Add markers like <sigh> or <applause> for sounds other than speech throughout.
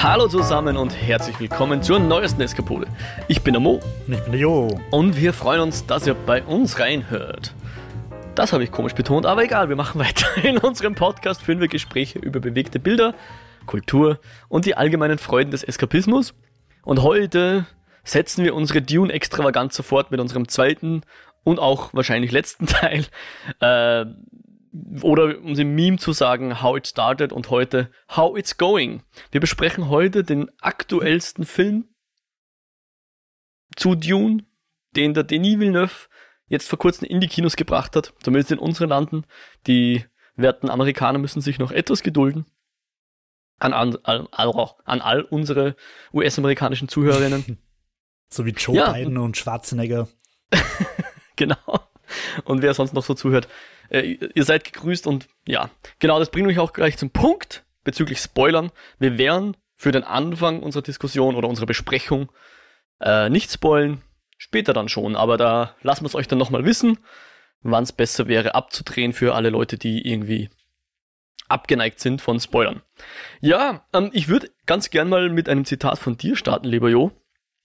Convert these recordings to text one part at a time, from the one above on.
Hallo zusammen und herzlich willkommen zur neuesten Eskapode. Ich bin der Mo. Und ich bin der Jo. Und wir freuen uns, dass ihr bei uns reinhört. Das habe ich komisch betont, aber egal, wir machen <laughs> weiter. In unserem Podcast führen wir Gespräche über bewegte Bilder, Kultur und die allgemeinen Freuden des Eskapismus. Und heute setzen wir unsere Dune-Extravaganza fort mit unserem zweiten und auch wahrscheinlich letzten <laughs> Teil. Äh, oder um im Meme zu sagen, how it started und heute how it's going. Wir besprechen heute den aktuellsten Film zu Dune, den der Denis Villeneuve jetzt vor kurzem in die Kinos gebracht hat, zumindest in unseren Landen. Die werten Amerikaner müssen sich noch etwas gedulden. An, an, an, an all unsere US-amerikanischen Zuhörerinnen. <laughs> So wie Joe ja. Biden und Schwarzenegger. <laughs> genau. Und wer sonst noch so zuhört. Äh, ihr seid gegrüßt und ja, genau, das bringt mich auch gleich zum Punkt bezüglich Spoilern. Wir werden für den Anfang unserer Diskussion oder unserer Besprechung äh, nicht spoilen, später dann schon, aber da lassen wir es euch dann nochmal wissen, wann es besser wäre abzudrehen für alle Leute, die irgendwie abgeneigt sind von Spoilern. Ja, ähm, ich würde ganz gern mal mit einem Zitat von dir starten, lieber Jo.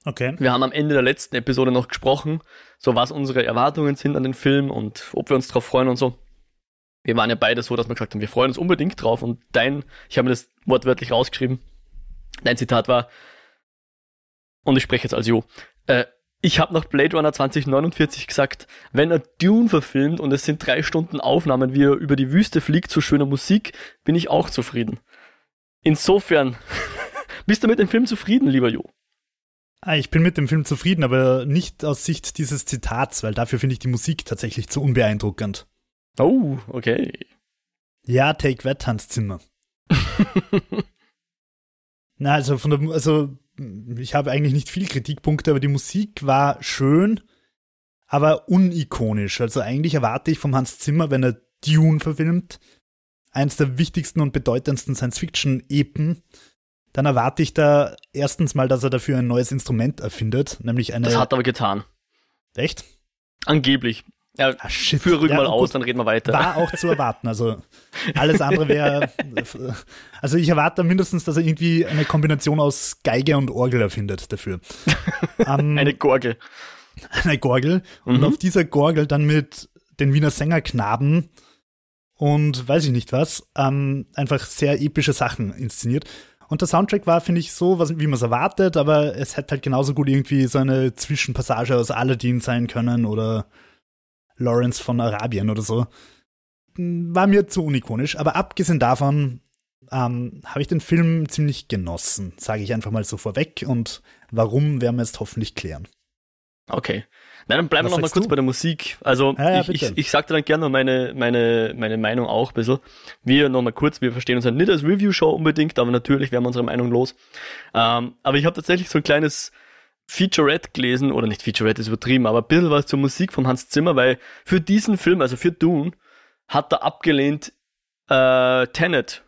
Okay. Wir haben am Ende der letzten Episode noch gesprochen, so was unsere Erwartungen sind an den Film und ob wir uns drauf freuen und so. Wir waren ja beide so, dass wir gesagt haben, wir freuen uns unbedingt drauf und dein, ich habe mir das wortwörtlich rausgeschrieben, dein Zitat war, und ich spreche jetzt als Jo, äh, ich habe nach Blade Runner 2049 gesagt, wenn er Dune verfilmt und es sind drei Stunden Aufnahmen, wie er über die Wüste fliegt zu schöner Musik, bin ich auch zufrieden. Insofern, <laughs> bist du mit dem Film zufrieden, lieber Jo? Ah, ich bin mit dem Film zufrieden, aber nicht aus Sicht dieses Zitats, weil dafür finde ich die Musik tatsächlich zu unbeeindruckend. Oh, okay. Ja, Take That, Hans Zimmer. <laughs> Na, also von der, also ich habe eigentlich nicht viel Kritikpunkte, aber die Musik war schön, aber unikonisch. Also eigentlich erwarte ich vom Hans Zimmer, wenn er Dune verfilmt, eins der wichtigsten und bedeutendsten Science-Fiction-Epen, dann erwarte ich da erstens mal, dass er dafür ein neues Instrument erfindet, nämlich eine. Das hat er aber getan. Echt? Angeblich. Ja, ah. Führe ruhig ja, mal aus, dann reden wir weiter. War auch zu erwarten. Also alles andere wäre. Also ich erwarte mindestens, dass er irgendwie eine Kombination aus Geige und Orgel erfindet dafür. um, <laughs> eine Gorgel. Eine Gorgel. Mhm. Und auf dieser Gorgel dann mit den Wiener Sängerknaben und weiß ich nicht was, ähm, einfach sehr epische Sachen inszeniert. Und der Soundtrack war, finde ich, so, was, wie man es erwartet, aber es hätte halt genauso gut irgendwie so eine Zwischenpassage aus Aladdin sein können oder Lawrence von Arabien oder so. War mir zu unikonisch, aber abgesehen davon ähm, habe ich den Film ziemlich genossen, sage ich einfach mal so vorweg. Und warum werden wir jetzt hoffentlich klären. Okay. Nein, dann bleiben wir noch mal kurz du? bei der Musik. Also ja, ja, ich, ich, ich sag dir dann gerne meine, meine, meine Meinung auch ein bisschen. Wir noch mal kurz, wir verstehen uns ja nicht als Review-Show unbedingt, aber natürlich werden wir unsere Meinung los. Ähm, aber ich habe tatsächlich so ein kleines Featurette gelesen, oder nicht Featurette ist übertrieben, aber ein bisschen was zur Musik von Hans Zimmer, weil für diesen Film, also für Dune, hat er abgelehnt, äh, Tenet,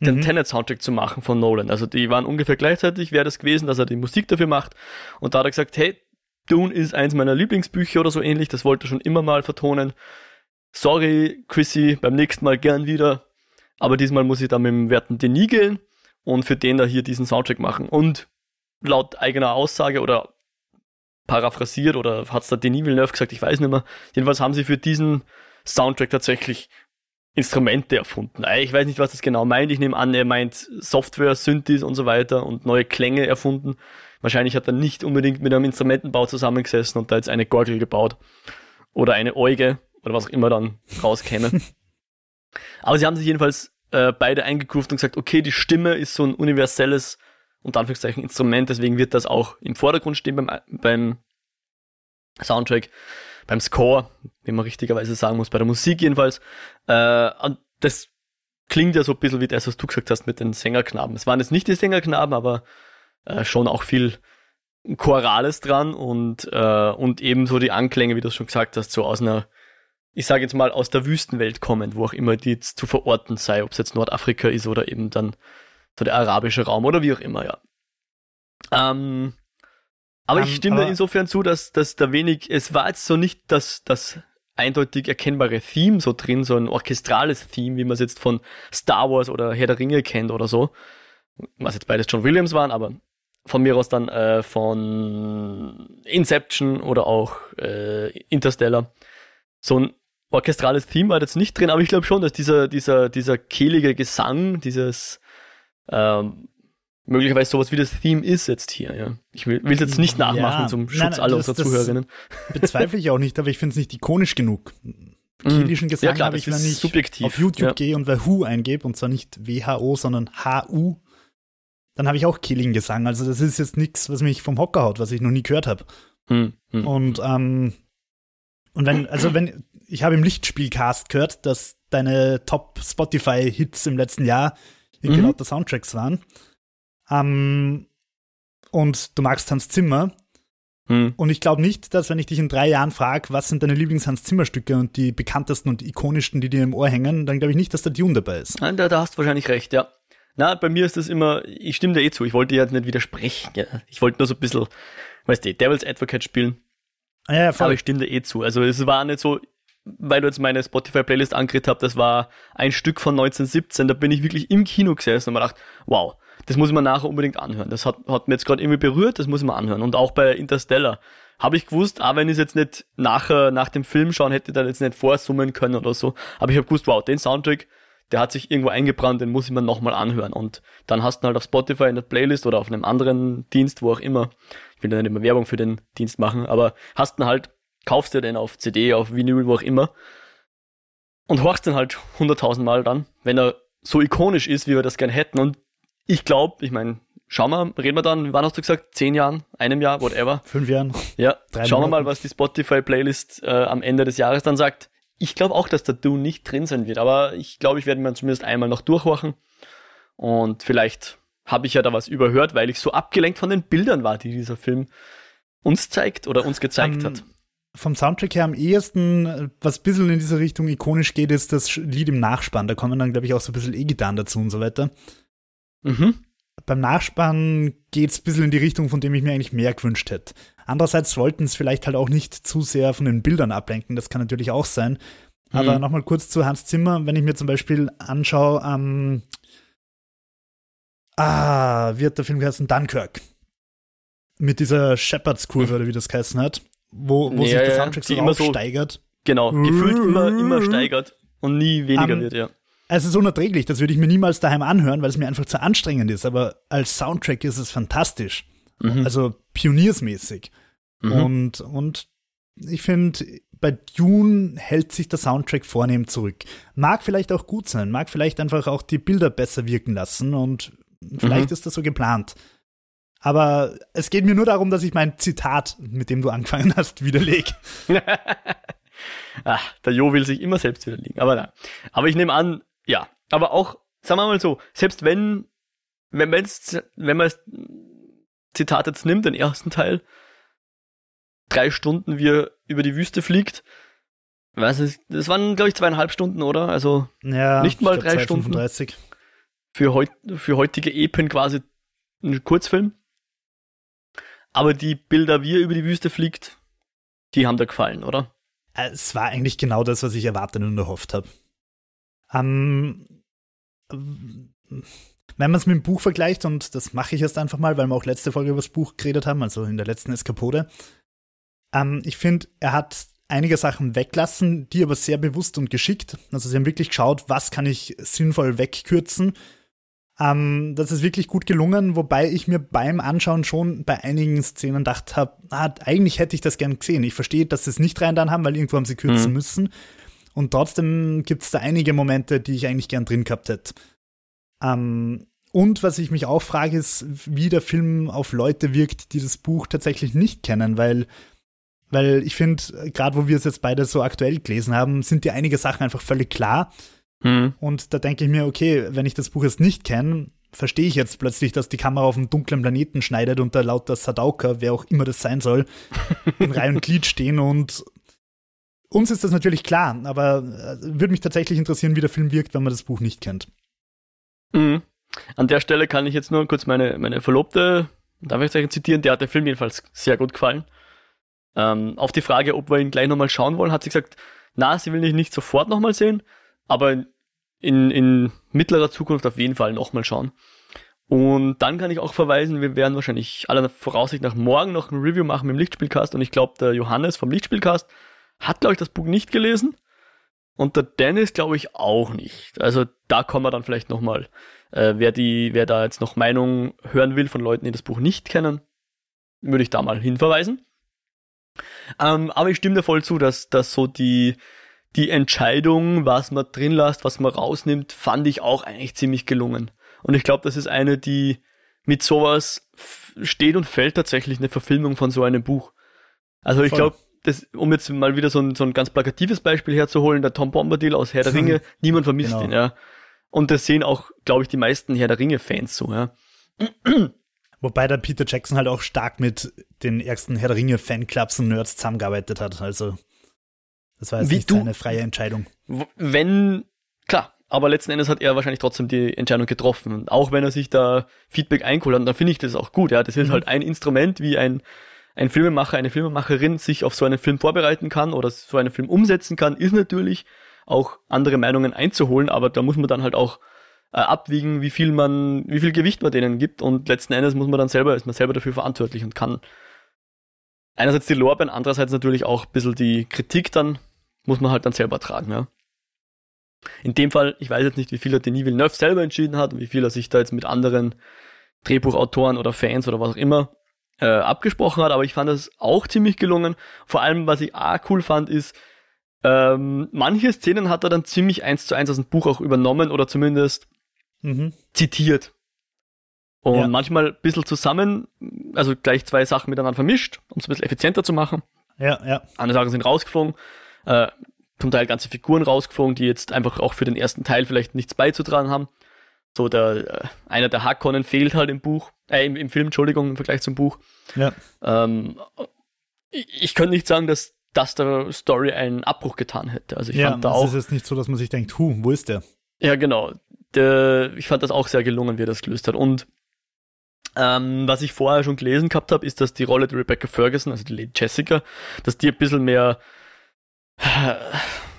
den mhm. Tenet-Soundtrack zu machen von Nolan. Also die waren ungefähr gleichzeitig, wäre das gewesen, dass er die Musik dafür macht. Und da hat er gesagt, hey, Dune ist eins meiner Lieblingsbücher oder so ähnlich, das wollte schon immer mal vertonen. Sorry, Chrissy, beim nächsten Mal gern wieder. Aber diesmal muss ich da mit dem werten Denis gehen und für den da hier diesen Soundtrack machen. Und laut eigener Aussage oder paraphrasiert oder hat es da Denis Villeneuve gesagt, ich weiß nicht mehr. Jedenfalls haben sie für diesen Soundtrack tatsächlich Instrumente erfunden. Ich weiß nicht, was das genau meint. Ich nehme an, er meint Software, Synthes und so weiter und neue Klänge erfunden. Wahrscheinlich hat er nicht unbedingt mit einem Instrumentenbau zusammengesessen und da jetzt eine Gorgel gebaut. Oder eine Euge oder was auch immer dann rauskäme. <laughs> Aber sie haben sich jedenfalls äh, beide eingekruft und gesagt, okay, die Stimme ist so ein universelles, unter Anführungszeichen, Instrument, deswegen wird das auch im Vordergrund stehen beim, beim Soundtrack, beim Score, wie man richtigerweise sagen muss, bei der Musik jedenfalls. Äh, und das klingt ja so ein bisschen wie das, was du gesagt hast mit den Sängerknaben. Es waren jetzt nicht die Sängerknaben, aber äh, schon auch viel Chorales dran und, äh, und ebenso die Anklänge, wie du es schon gesagt hast, so aus einer, ich sage jetzt mal, aus der Wüstenwelt kommen, wo auch immer die jetzt zu verorten sei, ob es jetzt Nordafrika ist oder eben dann so der arabische Raum oder wie auch immer, ja. Ähm, aber um, ich ähm, stimme aber insofern zu, dass, dass da wenig, es war jetzt so nicht das, das eindeutig erkennbare Theme so drin, so ein orchestrales Theme, wie man es jetzt von Star Wars oder Herr der Ringe kennt oder so, was jetzt beides John Williams waren, aber von mir aus dann äh, von Inception oder auch äh, Interstellar. So ein orchestrales Theme war jetzt nicht drin, aber ich glaube schon, dass dieser, dieser, dieser kehlige Gesang, dieses ähm, möglicherweise sowas wie das Theme ist jetzt hier, ja. Ich will es jetzt nicht nachmachen ja, zum Schutz nein, aller unserer Zuhörerinnen. Bezweifle ich auch nicht, aber ich finde es nicht ikonisch genug. <laughs> Mhm. Kehlischen Gesang ja, habe ich, wenn ich subjektiv. auf YouTube ja. gehe und Wahoo eingebe, und zwar nicht WHO, sondern HU, dann habe ich auch kehligen Gesang. Also das ist jetzt nichts, was mich vom Hocker haut, was ich noch nie gehört habe. Hm, hm. Und, ähm, und wenn, also wenn, ich habe im Lichtspielcast gehört, dass deine Top Spotify-Hits im letzten Jahr irgendwie mhm. lauter Soundtracks waren. Ähm, und du magst Hans Zimmer. Hm. Und ich glaube nicht, dass wenn ich dich in drei Jahren frage, was sind deine Lieblings-Hans Zimmer-Stücke und die bekanntesten und ikonischsten, die dir im Ohr hängen, dann glaube ich nicht, dass der Dune dabei ist. Da, da hast du wahrscheinlich recht, ja. Na, bei mir ist das immer, ich stimme dir eh zu, ich wollte dir jetzt nicht widersprechen. Ja. Ich wollte nur so ein bisschen, weißt du, Devil's Advocate spielen. Ja, ja, voll. Aber ich stimme dir eh zu. Also es war nicht so, weil du jetzt meine Spotify-Playlist angekriegt hast, das war ein Stück von 1917, da bin ich wirklich im Kino gesessen und mir gedacht, wow, das muss man nachher unbedingt anhören. Das hat, hat mir jetzt gerade irgendwie berührt, das muss man anhören. Und auch bei Interstellar habe ich gewusst, auch wenn ich es jetzt nicht nachher, nach dem Film schauen hätte, dann jetzt nicht vorsummen können oder so. Aber ich habe gewusst, wow, den Soundtrack, der hat sich irgendwo eingebrannt, den muss ich mir nochmal anhören. Und dann hast du halt auf Spotify in der Playlist oder auf einem anderen Dienst, wo auch immer, ich will da nicht immer Werbung für den Dienst machen, aber hast dann halt, kaufst dir den auf CD, auf Vinyl, wo auch immer und horchst den halt hunderttausend Mal dann, wenn er so ikonisch ist, wie wir das gerne hätten. Und ich glaube, ich meine, schauen wir, reden wir dann, wann hast du gesagt? Zehn Jahren, einem Jahr, whatever. Fünf Jahren. Ja, Drei schauen wir mal, was die Spotify-Playlist äh, am Ende des Jahres dann sagt. Ich glaube auch, dass der Dune nicht drin sein wird, aber ich glaube, ich werde mir zumindest einmal noch durchwachen. Und vielleicht habe ich ja da was überhört, weil ich so abgelenkt von den Bildern war, die dieser Film uns zeigt oder uns gezeigt um, hat. Vom Soundtrack her am ehesten, was ein bisschen in diese Richtung ikonisch geht, ist das Lied im Nachspann. Da kommen dann, glaube ich, auch so ein bisschen E-Gitarren dazu und so weiter. Mhm. Beim Nachspann geht es ein bisschen in die Richtung, von dem ich mir eigentlich mehr gewünscht hätte. Andererseits wollten es vielleicht halt auch nicht zu sehr von den Bildern ablenken, das kann natürlich auch sein. Aber mhm. nochmal kurz zu Hans Zimmer, wenn ich mir zum Beispiel anschaue, ähm, ah, wird der Film geheißen Dunkirk. Mit dieser Shepherds-Kurve, mhm. oder wie das geheißen hat, wo, wo ja, sich der Soundtrack so immer steigert. Genau, gefühlt immer, immer steigert und nie weniger um, wird, ja. Es ist unerträglich, das würde ich mir niemals daheim anhören, weil es mir einfach zu anstrengend ist. Aber als Soundtrack ist es fantastisch. Mhm. Also pioniersmäßig. Mhm. Und, und ich finde, bei Dune hält sich der Soundtrack vornehm zurück. Mag vielleicht auch gut sein, mag vielleicht einfach auch die Bilder besser wirken lassen und vielleicht mhm. ist das so geplant. Aber es geht mir nur darum, dass ich mein Zitat, mit dem du angefangen <laughs> hast, widerlege. <laughs> Ach, der Jo will sich immer selbst widerlegen. Aber nein. Aber ich nehme an, ja, aber auch, sagen wir mal so, selbst wenn, wenn man jetzt, wenn man das Zitat jetzt nimmt, den ersten Teil, drei Stunden wie er über die Wüste fliegt, weiß ich, das waren, glaube ich, zweieinhalb Stunden, oder? Also ja, nicht mal drei Stunden. 35. Für, heut, für heutige Epen quasi ein Kurzfilm. Aber die Bilder, wie er über die Wüste fliegt, die haben da gefallen, oder? Es war eigentlich genau das, was ich erwartet und erhofft habe. Ähm, wenn man es mit dem Buch vergleicht, und das mache ich jetzt einfach mal, weil wir auch letzte Folge über das Buch geredet haben, also in der letzten Eskapode, ähm, ich finde, er hat einige Sachen weglassen, die aber sehr bewusst und geschickt. Also sie haben wirklich geschaut, was kann ich sinnvoll wegkürzen. Ähm, das ist wirklich gut gelungen, wobei ich mir beim Anschauen schon bei einigen Szenen gedacht habe, ah, eigentlich hätte ich das gern gesehen. Ich verstehe, dass sie es nicht rein dann haben, weil irgendwo haben sie kürzen mhm. müssen. Und trotzdem gibt es da einige Momente, die ich eigentlich gern drin gehabt hätte. Ähm, und was ich mich auch frage, ist, wie der Film auf Leute wirkt, die das Buch tatsächlich nicht kennen, weil, weil ich finde, gerade wo wir es jetzt beide so aktuell gelesen haben, sind dir einige Sachen einfach völlig klar. Mhm. Und da denke ich mir, okay, wenn ich das Buch jetzt nicht kenne, verstehe ich jetzt plötzlich, dass die Kamera auf einem dunklen Planeten schneidet und da lauter Sadauka, wer auch immer das sein soll, <laughs> in Reihe und Glied stehen und uns ist das natürlich klar, aber äh, würde mich tatsächlich interessieren, wie der Film wirkt, wenn man das Buch nicht kennt. Mhm. An der Stelle kann ich jetzt nur kurz meine, meine Verlobte, darf ich sagen, zitieren, der hat der Film jedenfalls sehr gut gefallen. Ähm, auf die Frage, ob wir ihn gleich nochmal schauen wollen, hat sie gesagt, na, sie will ihn nicht sofort nochmal sehen, aber in, in mittlerer Zukunft auf jeden Fall nochmal schauen. Und dann kann ich auch verweisen, wir werden wahrscheinlich aller Voraussicht nach morgen noch ein Review machen mit dem Lichtspielcast und ich glaube, der Johannes vom Lichtspielcast hat, glaube ich, das Buch nicht gelesen. Und der Dennis, glaube ich, auch nicht. Also da kommen wir dann vielleicht nochmal. Äh, wer, die, wer da jetzt noch Meinung hören will von Leuten, die das Buch nicht kennen, würde ich da mal hinverweisen. Ähm, aber ich stimme dir voll zu, dass, dass so die, die Entscheidung, was man drin lässt, was man rausnimmt, fand ich auch eigentlich ziemlich gelungen. Und ich glaube, das ist eine, die mit sowas steht und fällt tatsächlich eine Verfilmung von so einem Buch. Also ich glaube, das, um jetzt mal wieder so ein, so ein ganz plakatives Beispiel herzuholen, der Tom Bombadil aus Herr der Ringe, niemand vermisst genau. ihn, ja. Und das sehen auch, glaube ich, die meisten Herr der Ringe-Fans so, ja. <clears throat> Wobei der Peter Jackson halt auch stark mit den ersten Herr der Ringe-Fanclubs und Nerds zusammengearbeitet hat. Also, das war jetzt Wie nicht du, seine freie Entscheidung. Wenn, klar, aber letzten Endes hat er wahrscheinlich trotzdem die Entscheidung getroffen. Und auch wenn er sich da Feedback eingeholt hat, dann finde ich das auch gut. Ja, das ist mhm. halt ein Instrument, wie ein, ein Filmemacher, eine Filmemacherin sich auf so einen Film vorbereiten kann oder so einen Film umsetzen kann, ist natürlich auch andere Meinungen einzuholen, aber da muss man dann halt auch äh, abwiegen, wie viel man, wie viel Gewicht man denen gibt und letzten Endes muss man dann selber, ist man selber dafür verantwortlich und kann einerseits die Lorbeeren, andererseits natürlich auch ein bisschen die Kritik dann, muss man halt dann selber tragen, ja. In dem Fall, ich weiß jetzt nicht, wie viel er Denis Villeneuve selber entschieden hat und wie viel er sich da jetzt mit anderen Drehbuchautoren oder Fans oder was auch immer äh, abgesprochen hat, aber ich fand das auch ziemlich gelungen. Vor allem, was ich auch cool fand, ist, ähm, manche Szenen hat er dann ziemlich eins zu eins aus dem Buch auch übernommen oder zumindest mhm. zitiert. Und ja. manchmal ein bisschen zusammen, also gleich zwei Sachen miteinander vermischt, um es ein bisschen effizienter zu machen. Ja, ja. Andere Sachen sind rausgeflogen. Äh, zum Teil ganze Figuren rausgeflogen, die jetzt einfach auch für den ersten Teil vielleicht nichts beizutragen haben. So der, äh, einer der Harkonnen fehlt halt im Buch, äh, im, im Film, Entschuldigung, im Vergleich zum Buch. Ja. Ähm, ich, ich könnte nicht sagen, dass das der Story einen Abbruch getan hätte. Also ich ja, fand da auch. Es ist jetzt nicht so, dass man sich denkt, hu, wo ist der? Ja, genau. Der, ich fand das auch sehr gelungen, wie er das gelöst hat. Und ähm, was ich vorher schon gelesen gehabt habe, ist, dass die Rolle der Rebecca Ferguson, also die Lady Jessica, dass die ein bisschen mehr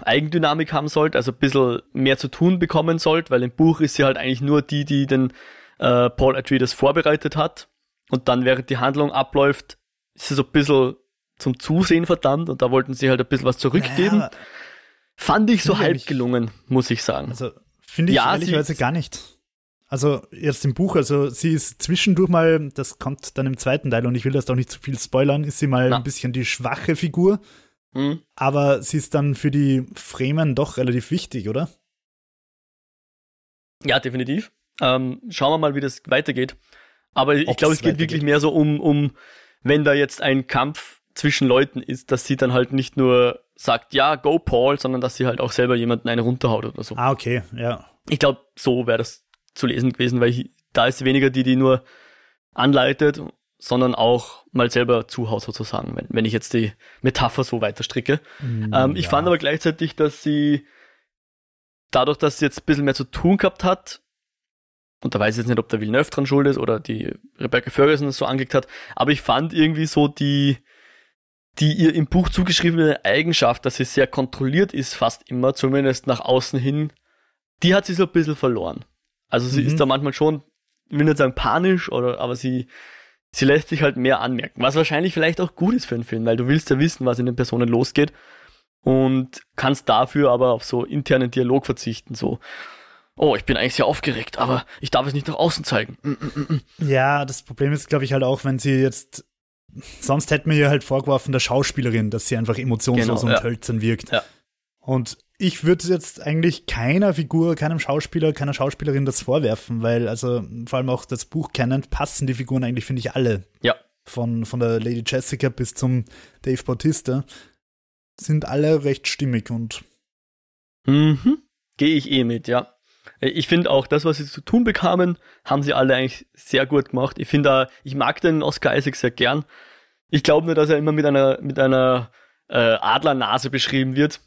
Eigendynamik haben sollte, also ein bisschen mehr zu tun bekommen sollte, weil im Buch ist sie halt eigentlich nur die, die den äh, Paul Atreides vorbereitet hat. Und dann, während die Handlung abläuft, ist sie so ein bisschen zum Zusehen verdammt und da wollten sie halt ein bisschen was zurückgeben. Ja, Fand ich so halb gelungen, muss ich sagen. Also, finde ich ja, ehrlicherweise gar nicht. Also jetzt im Buch, also sie ist zwischendurch mal, das kommt dann im zweiten Teil und ich will das doch nicht zu viel spoilern, ist sie mal Na. ein bisschen die schwache Figur. Mhm. Aber sie ist dann für die Fremen doch relativ wichtig, oder? Ja, definitiv. Ähm, schauen wir mal, wie das weitergeht. Aber ich glaube, es geht wirklich mehr so um, um, wenn da jetzt ein Kampf zwischen Leuten ist, dass sie dann halt nicht nur sagt, ja, go Paul, sondern dass sie halt auch selber jemanden eine runterhaut oder so. Ah, okay, ja. Ich glaube, so wäre das zu lesen gewesen, weil ich, da ist weniger die, die nur anleitet sondern auch mal selber zuhaut sozusagen, wenn, wenn ich jetzt die Metapher so weiter stricke. Mm, ähm, ich ja. fand aber gleichzeitig, dass sie dadurch, dass sie jetzt ein bisschen mehr zu tun gehabt hat, und da weiß ich jetzt nicht, ob der Villeneuve dran schuld ist oder die Rebecca Ferguson das so angelegt hat, aber ich fand irgendwie so die, die ihr im Buch zugeschriebene Eigenschaft, dass sie sehr kontrolliert ist, fast immer, zumindest nach außen hin, die hat sie so ein bisschen verloren. Also sie mhm. ist da manchmal schon, ich will nicht sagen panisch, oder, aber sie, sie lässt sich halt mehr anmerken, was wahrscheinlich vielleicht auch gut ist für einen Film, weil du willst ja wissen, was in den Personen losgeht und kannst dafür aber auf so internen Dialog verzichten, so oh, ich bin eigentlich sehr aufgeregt, aber ich darf es nicht nach außen zeigen. Mm, mm, mm, ja, das Problem ist, glaube ich, halt auch, wenn sie jetzt, sonst hätten wir ihr halt vorgeworfen, der Schauspielerin, dass sie einfach emotionslos genau, und ja. hölzern wirkt. Ja. Und ich würde jetzt eigentlich keiner Figur, keinem Schauspieler, keiner Schauspielerin das vorwerfen, weil also vor allem auch das Buch kennend passen die Figuren eigentlich, finde ich, alle. Ja. Von, von der Lady Jessica bis zum Dave Bautista sind alle recht stimmig und. Mhm. Gehe ich eh mit, ja. Ich finde auch, das, was sie zu tun bekamen, haben sie alle eigentlich sehr gut gemacht. Ich finde, ich mag den Oscar Isaac sehr gern. Ich glaube nur, dass er immer mit einer, mit einer äh, Adlernase beschrieben wird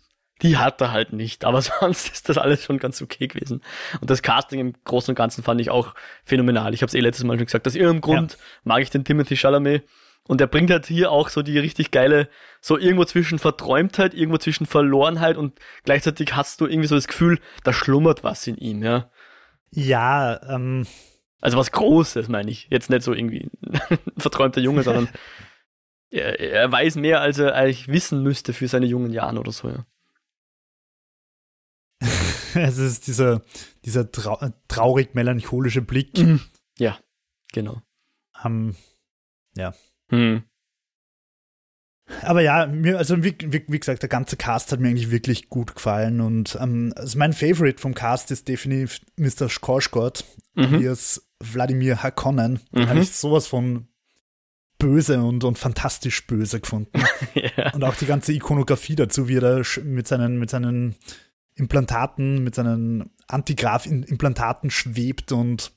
die hat er halt nicht. Aber <laughs> sonst ist das alles schon ganz okay gewesen. Und das Casting im Großen und Ganzen fand ich auch phänomenal. Ich habe es eh letztes Mal schon gesagt. Aus irgendeinem Grund ja. mag ich den Timothy Chalamet. Und er bringt halt hier auch so die richtig geile, so irgendwo zwischen Verträumtheit, irgendwo zwischen Verlorenheit und gleichzeitig hast du irgendwie so das Gefühl, da schlummert was in ihm, ja. Ja, ähm, Also was Großes, meine ich. Jetzt nicht so irgendwie ein <laughs> verträumter Junge, <laughs> sondern er, er, weiß mehr, als er eigentlich wissen müsste für seine jungen Jahren oder so, ja. <laughs> es ist dieser, dieser trau traurig melancholische Blick. Mhm. Ja, genau. Um, ja. Hm. Aber ja, mir, also wie, wie, wie, gesagt, der ganze Cast hat mir eigentlich wirklich gut gefallen und ähm, also mein Favorite vom Cast ist definitiv Mr. Skorsgård, mhm. alias Wladimir Hakonnen. Den mhm. habe ich sowas von böse und, und fantastisch böse gefunden. <laughs> yeah. Und auch die ganze Ikonografie dazu, wie er da mit seinen, mit seinen Implantaten, mit seinen Antigraph-Implantaten schwebt und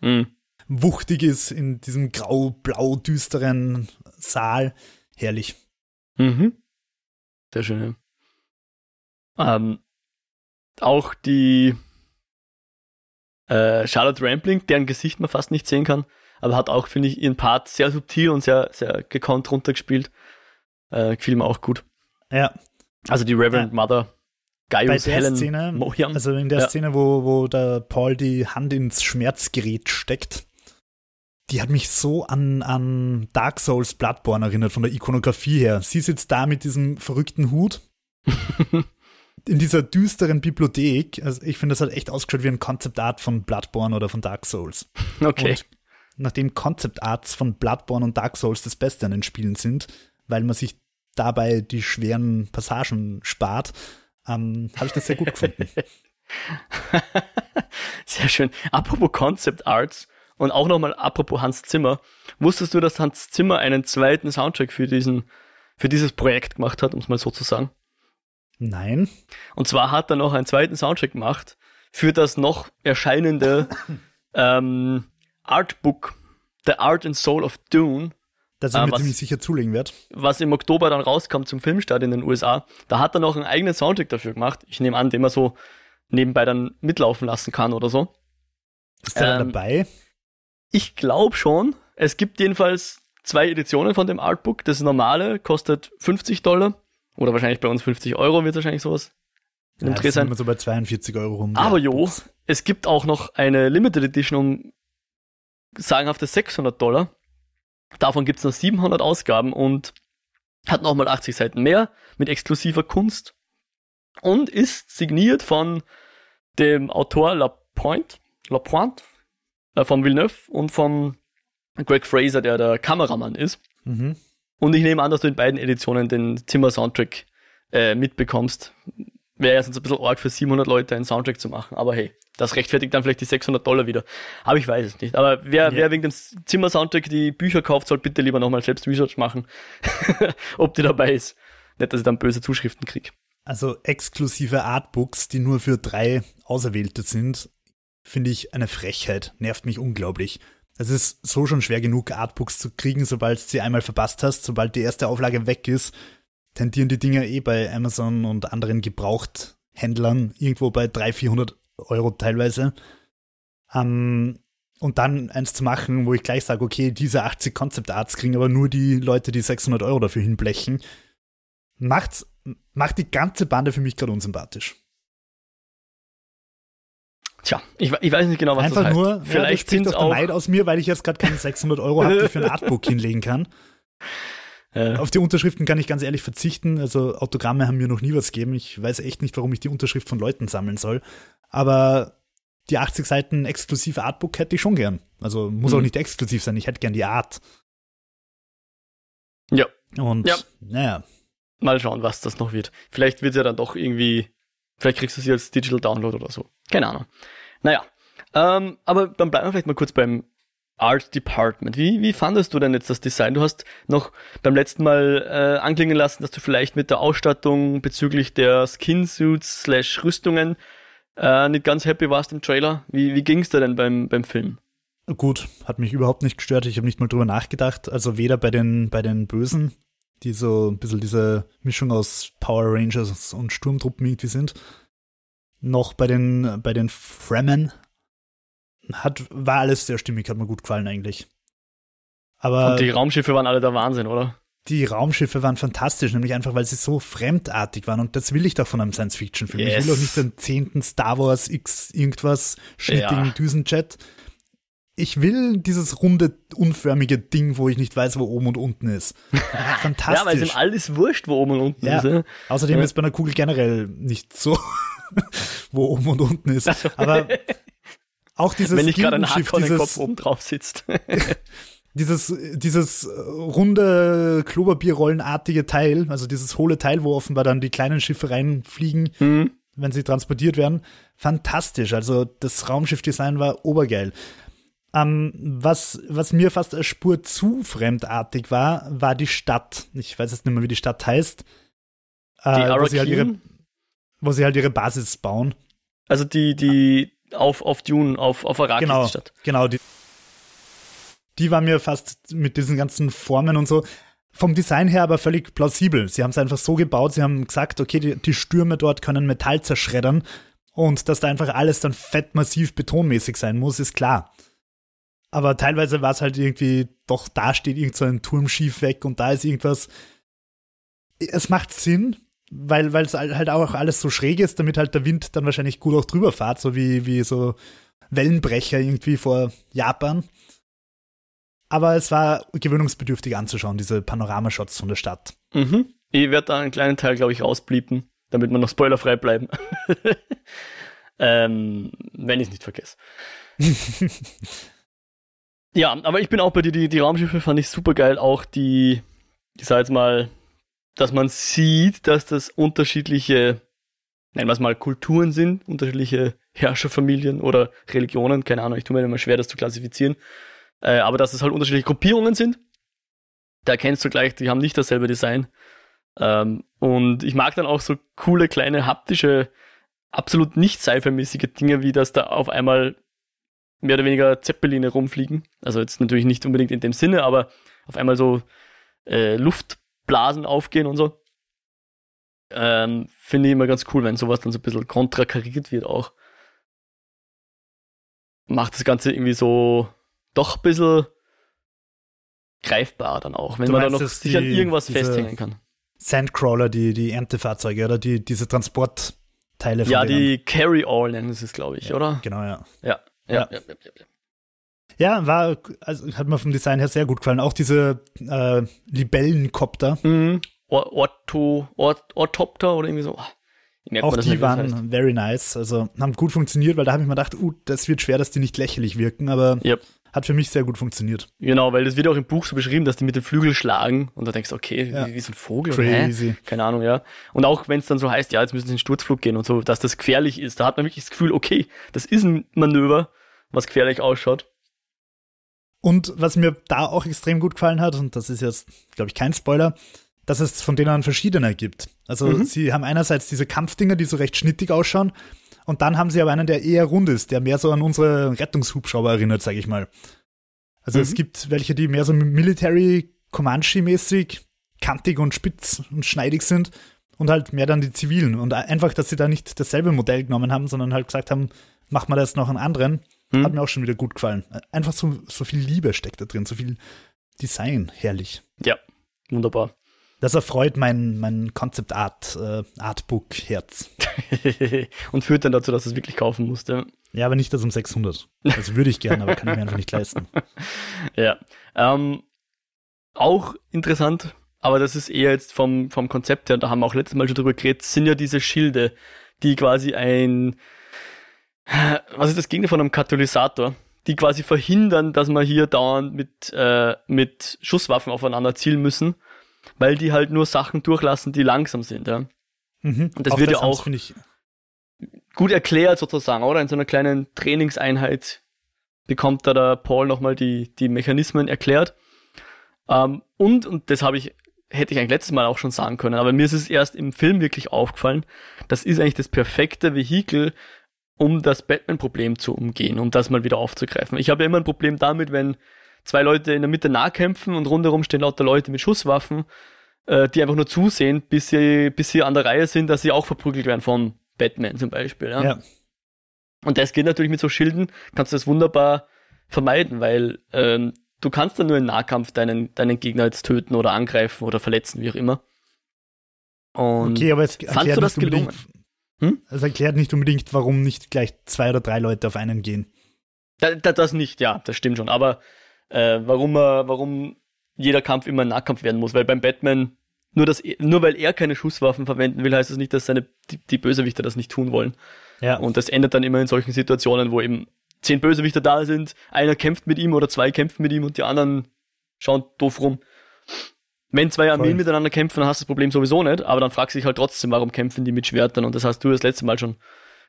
mhm. Wuchtig ist in diesem grau-blau düsteren Saal. Herrlich. Mhm. Sehr schön. Ähm, auch die äh, Charlotte Rampling, deren Gesicht man fast nicht sehen kann, aber hat auch, finde ich, ihren Part sehr subtil und sehr, sehr gekonnt runtergespielt. Äh, gefiel mir auch gut. Ja. Also die Reverend ja. Mother, Gaius Bei der Helen Szene, Mohiam. Also in der ja. Szene, wo, wo der Paul die Hand ins Schmerzgerät steckt, die hat mich so an, an Dark Souls Bloodborne erinnert, von der Ikonografie her. Sie sitzt da mit diesem verrückten Hut <laughs> in dieser düsteren Bibliothek. Also ich finde, das hat echt ausgeschaut wie ein Concept Art von Bloodborne oder von Dark Souls. Okay. Und nachdem Concept Arts von Bloodborne und Dark Souls das Beste an den Spielen sind, weil man sich dabei die schweren Passagen spart, ähm, habe ich das sehr gut gefunden. <laughs> sehr schön. Apropos Concept Arts, und auch nochmal apropos Hans Zimmer. Wusstest du, dass Hans Zimmer einen zweiten Soundtrack für diesen, für dieses Projekt gemacht hat, um es mal so zu sagen? Nein. Und zwar hat er noch einen zweiten Soundtrack gemacht für das noch erscheinende <laughs> ähm, Artbook The Art and Soul of Dune. Das ich äh, mir was, ziemlich sicher zulegen werde. Was im Oktober dann rauskam zum Filmstart in den USA. Da hat er noch einen eigenen Soundtrack dafür gemacht. Ich nehme an, den man so nebenbei dann mitlaufen lassen kann oder so. Ist der ähm, dabei? Ich glaube schon. Es gibt jedenfalls zwei Editionen von dem Artbook. Das normale kostet 50 Dollar. Oder wahrscheinlich bei uns 50 Euro wird wahrscheinlich sowas ja, Dreh sein. so bei 42 Euro rum. Aber jo, es gibt auch noch eine Limited Edition um sagenhafte 600 Dollar. Davon gibt es noch 700 Ausgaben und hat nochmal 80 Seiten mehr mit exklusiver Kunst und ist signiert von dem Autor Lapointe, Lapointe äh, vom Villeneuve und vom Greg Fraser, der der Kameramann ist. Mhm. Und ich nehme an, dass du in beiden Editionen den Zimmer-Soundtrack äh, mitbekommst. Wäre ja sonst ein bisschen arg für 700 Leute einen Soundtrack zu machen. Aber hey, das rechtfertigt dann vielleicht die 600 Dollar wieder. Aber ich weiß es nicht. Aber wer, ja. wer wegen dem Zimmer-Soundtrack die Bücher kauft, soll bitte lieber nochmal selbst Research machen, <laughs> ob die dabei ist. Nicht, dass ich dann böse Zuschriften kriege. Also exklusive Artbooks, die nur für drei Auserwählte sind, finde ich eine Frechheit. Nervt mich unglaublich. Es ist so schon schwer genug, Artbooks zu kriegen, sobald sie einmal verpasst hast. Sobald die erste Auflage weg ist, tendieren die Dinger eh bei Amazon und anderen Gebrauchthändlern irgendwo bei 300, 400 Euro teilweise. Um, und dann eins zu machen, wo ich gleich sage, okay, diese 80 Concept Arts kriegen aber nur die Leute, die 600 Euro dafür hinblechen, macht's, macht die ganze Bande für mich gerade unsympathisch. Tja, ich, ich, weiß nicht genau, was Einfach das heißt. nur, vielleicht ja, sind auch Neid aus mir, weil ich jetzt gerade keine <laughs> 600 Euro habe, die für ein <laughs> Artbook hinlegen kann. Ja. Auf die Unterschriften kann ich ganz ehrlich verzichten. Also Autogramme haben mir noch nie was gegeben. Ich weiß echt nicht, warum ich die Unterschrift von Leuten sammeln soll. Aber die 80 Seiten exklusive Artbook hätte ich schon gern. Also muss mhm. auch nicht exklusiv sein. Ich hätte gern die Art. Ja. Und ja. naja. Mal schauen, was das noch wird. Vielleicht wird es ja dann doch irgendwie Vielleicht kriegst du sie als Digital Download oder so. Keine Ahnung. Naja. Ähm, aber dann bleiben wir vielleicht mal kurz beim Art Department. Wie, wie fandest du denn jetzt das Design? Du hast noch beim letzten Mal äh, anklingen lassen, dass du vielleicht mit der Ausstattung bezüglich der Skinsuits slash Rüstungen äh, nicht ganz happy warst im Trailer. Wie, wie ging es dir denn beim, beim Film? Gut, hat mich überhaupt nicht gestört. Ich habe nicht mal drüber nachgedacht. Also weder bei den, bei den Bösen die so ein bisschen diese Mischung aus Power Rangers und Sturmtruppen irgendwie sind. Noch bei den, bei den Fremen hat, war alles sehr stimmig, hat mir gut gefallen eigentlich. Aber und die Raumschiffe waren alle der Wahnsinn, oder? Die Raumschiffe waren fantastisch, nämlich einfach, weil sie so fremdartig waren. Und das will ich doch von einem Science-Fiction-Film. Yes. Ich will doch nicht den zehnten Star Wars X irgendwas schnittigen ja. Düsenjet. Ich will dieses runde, unförmige Ding, wo ich nicht weiß, wo oben und unten ist. Fantastisch. <laughs> ja, weil es ihm alles wurscht, wo oben und unten ja. ist. Ja. Außerdem ja. ist bei einer Kugel generell nicht so, <laughs> wo oben und unten ist. Aber auch dieses Wenn nicht gerade ein dieses, Kopf oben drauf sitzt. <laughs> dieses, dieses runde Klobabierrollenartige Teil, also dieses hohle Teil, wo offenbar dann die kleinen Schiffe reinfliegen, mhm. wenn sie transportiert werden, fantastisch. Also das Raumschiffdesign war obergeil. Ähm, was, was mir fast eine Spur zu fremdartig war, war die Stadt. Ich weiß jetzt nicht mehr, wie die Stadt heißt. Äh, wo, sie halt ihre, wo sie halt ihre Basis bauen. Also die, die auf, auf Dune, auf, auf Arrakis genau, Stadt. Genau, die, die war mir fast mit diesen ganzen Formen und so vom Design her aber völlig plausibel. Sie haben es einfach so gebaut, sie haben gesagt, okay, die, die Stürme dort können Metall zerschreddern und dass da einfach alles dann fett massiv betonmäßig sein muss, ist klar. Aber teilweise war es halt irgendwie, doch da steht irgend so ein Turm schief weg und da ist irgendwas. Es macht Sinn, weil es halt auch alles so schräg ist, damit halt der Wind dann wahrscheinlich gut auch drüber fährt, so wie, wie so Wellenbrecher irgendwie vor Japan. Aber es war gewöhnungsbedürftig anzuschauen, diese Panoramashots von der Stadt. Mhm. Ich werde da einen kleinen Teil, glaube ich, rausblieben, damit wir noch spoilerfrei bleiben. <laughs> ähm, wenn ich es nicht vergesse. <laughs> ja, aber ich bin auch bei dir, die, die Raumschiffe fand ich super geil. Auch die, ich sag jetzt mal, dass man sieht, dass das unterschiedliche, nennen wir es mal, Kulturen sind, unterschiedliche Herrscherfamilien oder Religionen, keine Ahnung, ich tue mir immer schwer, das zu klassifizieren. Äh, aber dass es halt unterschiedliche Gruppierungen sind. Da erkennst du gleich, die haben nicht dasselbe Design. Ähm, und ich mag dann auch so coole, kleine, haptische, absolut nicht sci-fi-mäßige Dinge, wie dass da auf einmal mehr oder weniger Zeppeline rumfliegen. Also jetzt natürlich nicht unbedingt in dem Sinne, aber auf einmal so äh, Luftblasen aufgehen und so. Ähm, Finde ich immer ganz cool, wenn sowas dann so ein bisschen kontrakariert wird auch. Macht das Ganze irgendwie so doch ein bisschen greifbar dann auch, wenn du man da noch sich die, an irgendwas festhängen kann. Sandcrawler, die, die Erntefahrzeuge oder die, diese Transportteile von Ja, denen. die Carry-All nennen sie es, glaube ich, ja, oder? Genau, ja. Ja, ja, ja. ja, ja, ja. war, also hat mir vom Design her sehr gut gefallen. Auch diese äh, Libellenkopter. Mhm. Orto, Ort, Ortopter oder irgendwie so. Auch die waren heißt. very nice, also haben gut funktioniert, weil da habe ich mir gedacht, uh, das wird schwer, dass die nicht lächerlich wirken, aber yep. Hat für mich sehr gut funktioniert. Genau, weil das wird auch im Buch so beschrieben, dass die mit den Flügeln schlagen und da denkst du, okay, ja. wie, wie, so ein Vogel. Crazy. Hä? Keine Ahnung, ja. Und auch wenn es dann so heißt, ja, jetzt müssen sie in den Sturzflug gehen und so, dass das gefährlich ist, da hat man wirklich das Gefühl, okay, das ist ein Manöver, was gefährlich ausschaut. Und was mir da auch extrem gut gefallen hat, und das ist jetzt, glaube ich, kein Spoiler, dass es von denen verschiedene gibt. Also mhm. sie haben einerseits diese Kampfdinger, die so recht schnittig ausschauen, und dann haben sie aber einen, der eher rund ist, der mehr so an unsere Rettungshubschrauber erinnert, sage ich mal. Also mhm. es gibt welche, die mehr so Military Comanche-mäßig kantig und spitz und schneidig sind und halt mehr dann die zivilen. Und einfach, dass sie da nicht dasselbe Modell genommen haben, sondern halt gesagt haben, mach mal das noch einen anderen, mhm. hat mir auch schon wieder gut gefallen. Einfach so, so viel Liebe steckt da drin, so viel Design, herrlich. Ja, wunderbar. Das erfreut mein, mein Concept Art, äh, Artbook Herz. <laughs> und führt dann dazu, dass du es wirklich kaufen musst, ja. Ja, aber nicht das um 600. Also würde ich gerne, aber kann ich mir einfach nicht leisten. <laughs> Ja. Ähm, auch interessant, aber das ist eher jetzt vom, vom Konzept her, da haben wir auch letztes Mal schon drüber geredet, sind ja diese Schilde, die quasi ein, was ist das Gegenteil von einem Katalysator? Die quasi verhindern, dass wir hier dauernd mit, äh, mit Schusswaffen aufeinander zielen müssen weil die halt nur Sachen durchlassen, die langsam sind, ja. Mhm. Und das auch wird das ja auch gut erklärt sozusagen, oder? In so einer kleinen Trainingseinheit bekommt da der Paul nochmal die, die Mechanismen erklärt. Ähm, und, und das habe ich, hätte ich eigentlich letztes Mal auch schon sagen können, aber mir ist es erst im Film wirklich aufgefallen, das ist eigentlich das perfekte Vehikel, um das Batman-Problem zu umgehen, um das mal wieder aufzugreifen. Ich habe ja immer ein Problem damit, wenn zwei Leute in der Mitte nahkämpfen und rundherum stehen lauter Leute mit Schusswaffen, äh, die einfach nur zusehen, bis sie, bis sie an der Reihe sind, dass sie auch verprügelt werden von Batman zum Beispiel. Ja? ja. Und das geht natürlich mit so Schilden, kannst du das wunderbar vermeiden, weil ähm, du kannst dann nur im Nahkampf deinen, deinen Gegner jetzt töten oder angreifen oder verletzen, wie auch immer. Und okay, aber es fandst du das gelungen? Hm? Es erklärt nicht unbedingt, warum nicht gleich zwei oder drei Leute auf einen gehen. Da, da, das nicht, ja, das stimmt schon. Aber äh, warum, äh, warum jeder Kampf immer ein Nahkampf werden muss, weil beim Batman, nur, dass, nur weil er keine Schusswaffen verwenden will, heißt das nicht, dass seine, die, die Bösewichter das nicht tun wollen. Ja. Und das endet dann immer in solchen Situationen, wo eben zehn Bösewichter da sind, einer kämpft mit ihm oder zwei kämpfen mit ihm und die anderen schauen doof rum. Wenn zwei Armeen miteinander kämpfen, dann hast du das Problem sowieso nicht, aber dann fragst du dich halt trotzdem, warum kämpfen die mit Schwertern? Und das hast du das letzte Mal schon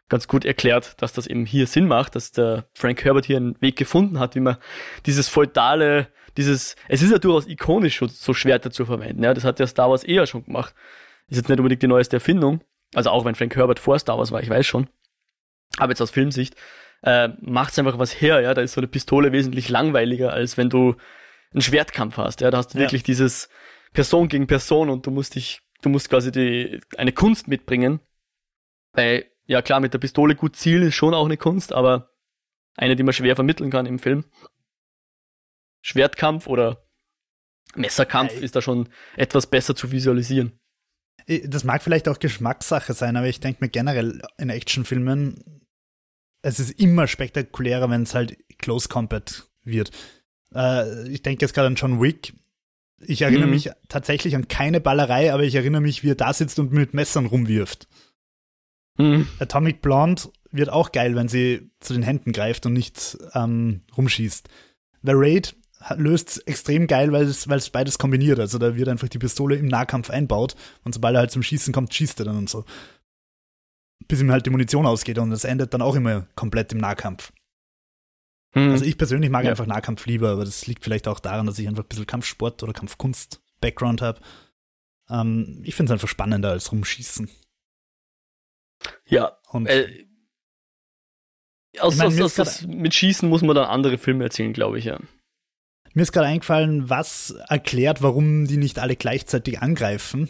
ganz gut erklärt, dass das eben hier Sinn macht, dass der Frank Herbert hier einen Weg gefunden hat, wie man dieses feudale, dieses, es ist ja durchaus ikonisch, so Schwerter zu verwenden, ja, das hat ja Star Wars eher schon gemacht. Ist jetzt nicht unbedingt die neueste Erfindung, also auch wenn Frank Herbert vor Star Wars war, ich weiß schon, aber jetzt aus Filmsicht, äh, macht's einfach was her, ja, da ist so eine Pistole wesentlich langweiliger, als wenn du einen Schwertkampf hast, ja, da hast du ja. wirklich dieses Person gegen Person und du musst dich, du musst quasi die, eine Kunst mitbringen, bei ja klar, mit der Pistole gut zielen ist schon auch eine Kunst, aber eine, die man schwer vermitteln kann im Film. Schwertkampf oder Messerkampf ja, ist da schon etwas besser zu visualisieren. Das mag vielleicht auch Geschmackssache sein, aber ich denke mir generell in Actionfilmen, es ist immer spektakulärer, wenn es halt Close Combat wird. Äh, ich denke jetzt gerade an John Wick. Ich erinnere mhm. mich tatsächlich an keine Ballerei, aber ich erinnere mich, wie er da sitzt und mit Messern rumwirft. Mhm. Atomic Blonde wird auch geil, wenn sie zu den Händen greift und nicht ähm, rumschießt. The Raid löst es extrem geil, weil es, weil es beides kombiniert. Also da wird einfach die Pistole im Nahkampf einbaut und sobald er halt zum Schießen kommt, schießt er dann und so. Bis ihm halt die Munition ausgeht und das endet dann auch immer komplett im Nahkampf. Mhm. Also ich persönlich mag ja. einfach Nahkampf lieber, aber das liegt vielleicht auch daran, dass ich einfach ein bisschen Kampfsport oder Kampfkunst-Background habe. Ähm, ich finde es einfach spannender als rumschießen. Ja. Und äh, aus, ich mein, aus, aus, mit Schießen muss man dann andere Filme erzählen, glaube ich, ja. Mir ist gerade eingefallen, was erklärt, warum die nicht alle gleichzeitig angreifen.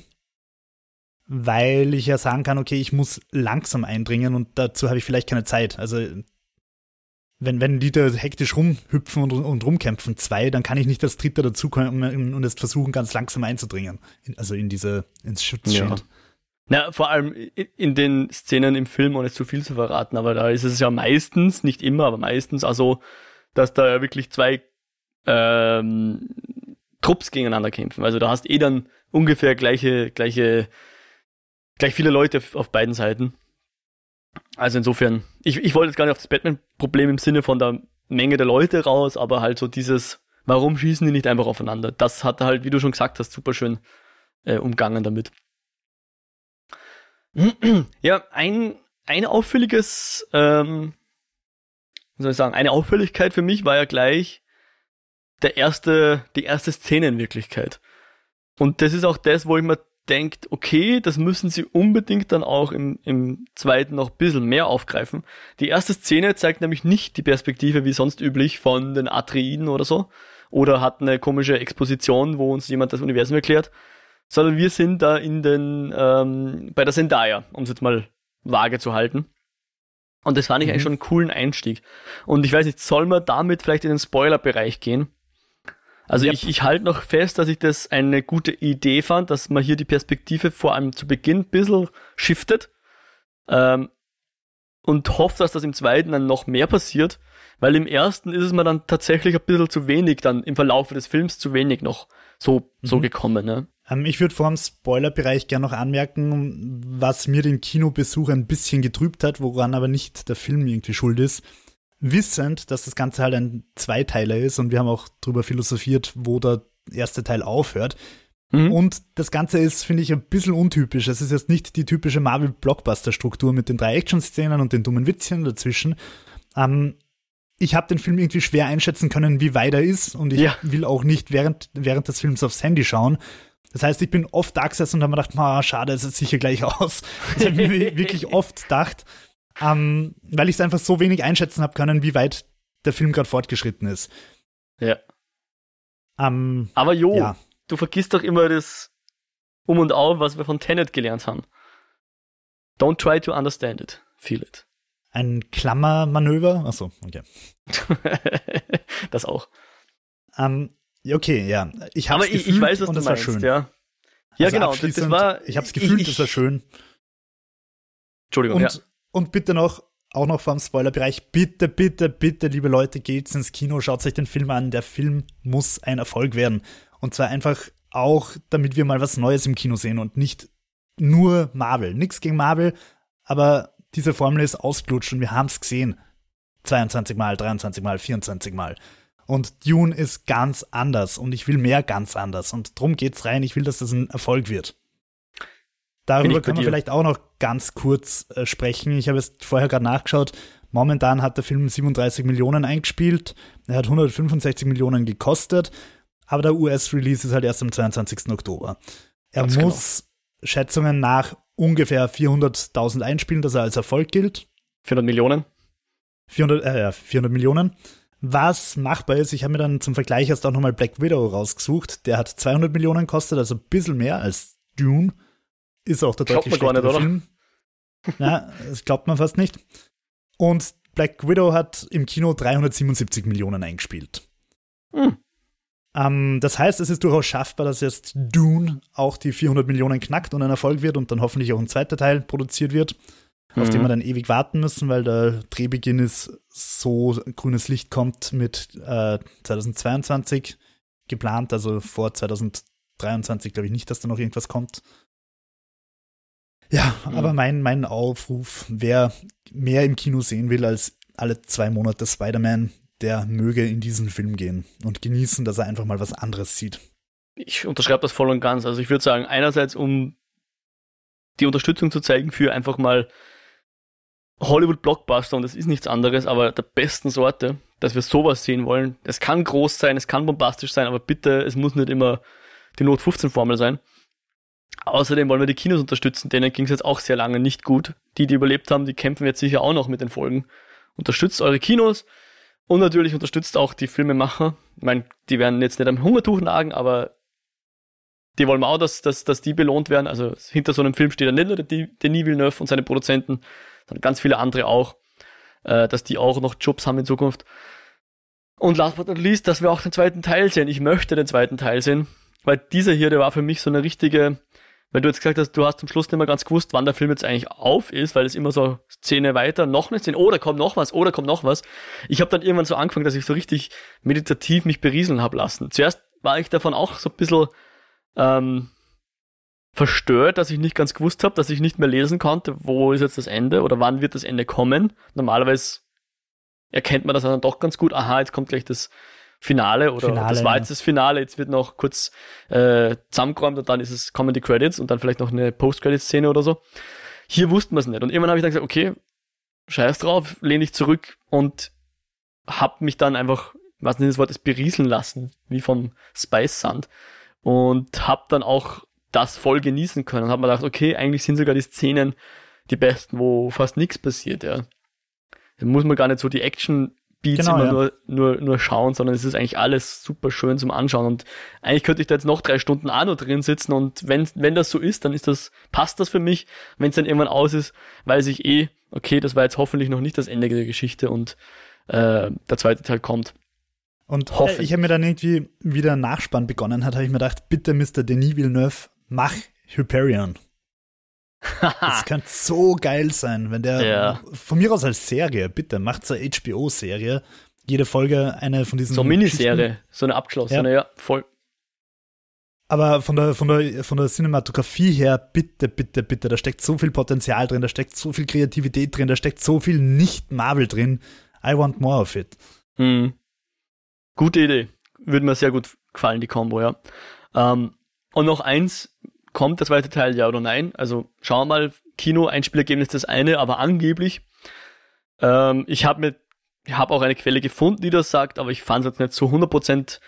Weil ich ja sagen kann, okay, ich muss langsam eindringen und dazu habe ich vielleicht keine Zeit. Also, wenn, wenn die da hektisch rumhüpfen und, und rumkämpfen, zwei, dann kann ich nicht als Dritter dazukommen und jetzt versuchen, ganz langsam einzudringen. Also in diese, ins Schutzschild. Ja. Na, vor allem in den Szenen im Film, ohne zu viel zu verraten, aber da ist es ja meistens, nicht immer, aber meistens also, dass da ja wirklich zwei ähm, Trupps gegeneinander kämpfen. Also da hast eh dann ungefähr gleiche, gleiche, gleich viele Leute auf beiden Seiten. Also insofern, ich, ich wollte jetzt gar nicht auf das Batman-Problem im Sinne von der Menge der Leute raus, aber halt so dieses, warum schießen die nicht einfach aufeinander? Das hat er halt, wie du schon gesagt hast, super schön äh, umgangen damit. <clears throat> Ja, ein, ein auffälliges, ähm, wie soll ich sagen, eine Auffälligkeit für mich war ja gleich der erste, die erste Szene in Wirklichkeit. Und das ist auch das, wo ich mir denkt, okay, das müssen sie unbedingt dann auch im, im zweiten noch ein bisschen mehr aufgreifen. Die erste Szene zeigt nämlich nicht die Perspektive wie sonst üblich von den Atreiden oder so. Oder hat eine komische Exposition, wo uns jemand das Universum erklärt, sondern wir sind da in den, ähm, bei der Zendaya, um es jetzt mal vage zu halten. Und das fand ich mhm. eigentlich schon einen coolen Einstieg. Und ich weiß nicht, soll man damit vielleicht in den Spoiler-Bereich gehen? Also yep. ich, ich halte noch fest, dass ich das eine gute Idee fand, dass man hier die Perspektive vor allem zu Beginn ein bisschen shiftet. Ähm, und hofft, dass das im zweiten dann noch mehr passiert, weil im ersten ist es mir dann tatsächlich ein bisschen zu wenig, dann im Verlauf des Films zu wenig noch so, so mhm. gekommen. Ne? Ähm, ich würde vor dem Spoilerbereich gerne noch anmerken, was mir den Kinobesuch ein bisschen getrübt hat, woran aber nicht der Film irgendwie schuld ist. Wissend, dass das Ganze halt ein Zweiteiler ist und wir haben auch darüber philosophiert, wo der erste Teil aufhört. Mhm. Und das Ganze ist, finde ich, ein bisschen untypisch. Es ist jetzt nicht die typische Marvel-Blockbuster-Struktur mit den drei Action-Szenen und den dummen Witzchen dazwischen. Ähm, ich habe den Film irgendwie schwer einschätzen können, wie weit er ist und ich ja. will auch nicht während, während des Films aufs Handy schauen. Das heißt, ich bin oft da gesessen und habe mir gedacht, ma, schade, es sieht sicher gleich aus. <laughs> Das habe ich mir wirklich oft gedacht, ähm, weil ich es einfach so wenig einschätzen habe können, wie weit der Film gerade fortgeschritten ist. Ja. Ähm, Aber Jo, ja. du vergisst doch immer das Um und Auf, was wir von Tenet gelernt haben. Don't try to understand it, feel it. Ein Klammermanöver? Achso, okay. <laughs> das auch. Ähm, Okay, ja. Ich hab's Aber ich, ich weiß, was du meinst, schön. ja. Ja, also genau. Das war, ich hab's gefühlt, ich, das war schön. Entschuldigung, und, ja. Und bitte noch, auch noch vom Spoilerbereich. Bitte, bitte, bitte, liebe Leute, geht's ins Kino, schaut euch den Film an. Der Film muss ein Erfolg werden. Und zwar einfach auch, damit wir mal was Neues im Kino sehen und nicht nur Marvel. Nix gegen Marvel, aber diese Formel ist ausgelutscht und wir haben es gesehen. 22 Mal, 23 Mal, 24 Mal. Und Dune ist ganz anders und ich will mehr ganz anders. Und drum geht's rein. Ich will, dass das ein Erfolg wird. Darüber können wir vielleicht auch noch ganz kurz äh, sprechen. Ich habe es vorher gerade nachgeschaut. Momentan hat der Film 37 Millionen eingespielt. Er hat 165 Millionen gekostet. Aber der US-Release ist halt erst am 22. Oktober. Er ganz muss genau. Schätzungen nach ungefähr 400.000 einspielen, dass er als Erfolg gilt. 400 Millionen? 400, äh, 400 Millionen. Was machbar ist, ich habe mir dann zum Vergleich erst auch nochmal Black Widow rausgesucht. Der hat 200 Millionen gekostet, also ein bisschen mehr als Dune. Ist auch der deutlich schlechtere Film. <laughs> Ja, das glaubt man fast nicht. Und Black Widow hat im Kino 377 Millionen eingespielt. Hm. Ähm, das heißt, es ist durchaus schaffbar, dass jetzt Dune auch die 400 Millionen knackt und ein Erfolg wird und dann hoffentlich auch ein zweiter Teil produziert wird, mhm. auf den wir dann ewig warten müssen, weil der Drehbeginn ist so grünes Licht kommt mit äh, 2022 geplant, also vor 2023 glaube ich nicht, dass da noch irgendwas kommt. Ja, mhm. aber mein, mein Aufruf, wer mehr im Kino sehen will als alle zwei Monate Spider-Man, der möge in diesen Film gehen und genießen, dass er einfach mal was anderes sieht. Ich unterschreibe das voll und ganz. Also ich würde sagen, einerseits, um die Unterstützung zu zeigen für einfach mal Hollywood-Blockbuster und das ist nichts anderes, aber der besten Sorte, dass wir sowas sehen wollen. Es kann groß sein, es kann bombastisch sein, aber bitte, es muss nicht immer die Not 15-Formel sein. Außerdem wollen wir die Kinos unterstützen, denen ging es jetzt auch sehr lange nicht gut. Die, die überlebt haben, die kämpfen jetzt sicher auch noch mit den Folgen. Unterstützt eure Kinos und natürlich unterstützt auch die Filmemacher. Ich meine, die werden jetzt nicht am Hungertuch nagen, aber die wollen auch, dass, dass, dass die belohnt werden. Also hinter so einem Film steht ja nicht nur der Denis Villeneuve und seine Produzenten, sondern ganz viele andere auch, äh, dass die auch noch Jobs haben in Zukunft. Und last but not least, dass wir auch den zweiten Teil sehen. Ich möchte den zweiten Teil sehen, weil dieser hier, der war für mich so eine richtige, weil du jetzt gesagt hast, du hast zum Schluss nicht mehr ganz gewusst, wann der Film jetzt eigentlich auf ist, weil es immer so Szene weiter, noch eine Szene, oh, kommt noch was, oh, kommt noch was. Ich habe dann irgendwann so angefangen, dass ich so richtig meditativ mich berieseln habe lassen. Zuerst war ich davon auch so ein bisschen ähm, verstört, dass ich nicht ganz gewusst habe, dass ich nicht mehr lesen konnte, wo ist jetzt das Ende oder wann wird das Ende kommen. Normalerweise erkennt man das dann doch ganz gut, aha, jetzt kommt gleich das Finale oder Finale, das war jetzt das Finale, jetzt wird noch kurz äh, zusammengeräumt und dann ist es kommen die Credits und dann vielleicht noch eine Post-Credit-Szene oder so. Hier wussten wir es nicht. Und irgendwann habe ich dann gesagt, okay, scheiß drauf, lehne ich zurück und hab mich dann einfach, was nicht das Wort ist, berieseln lassen, wie vom Spice Sand. Und hab dann auch das voll genießen können. Und hab mir gedacht, okay, eigentlich sind sogar die Szenen die besten, wo fast nichts passiert, ja. Da muss man gar nicht so die Action Beats genau, immer ja. nur, nur, nur schauen, sondern es ist eigentlich alles super schön zum Anschauen. Und eigentlich könnte ich da jetzt noch drei Stunden auch noch drin sitzen und wenn, wenn das so ist, dann ist das, passt das für mich. Wenn es dann irgendwann aus ist, weiß ich eh, okay, das war jetzt hoffentlich noch nicht das Ende der Geschichte und äh, der zweite Teil kommt. Und äh, ich habe mir dann irgendwie wieder Nachspann begonnen hat, habe ich mir gedacht, bitte Mr. Denis Villeneuve, mach Hyperion das könnte so geil sein, wenn der ja. von mir aus als Serie, bitte, macht eine HBO-Serie. Jede Folge eine von diesen. So eine Miniserie, so eine abgeschlossene, ja. ja, voll. Aber von der, von, der, von der Cinematografie her, bitte, bitte, bitte, da steckt so viel Potenzial drin, da steckt so viel Kreativität drin, da steckt so viel Nicht-Marvel drin. I want more of it. Hm. Gute Idee. Würde mir sehr gut gefallen, die Combo, ja. Ähm, und noch eins, kommt der zweite Teil, ja oder nein? Also schauen wir mal, Kino-Einspielergebnis das eine, aber angeblich. Ähm, ich habe mir, ich habe auch eine Quelle gefunden, die das sagt, aber ich fand es jetzt nicht so 100%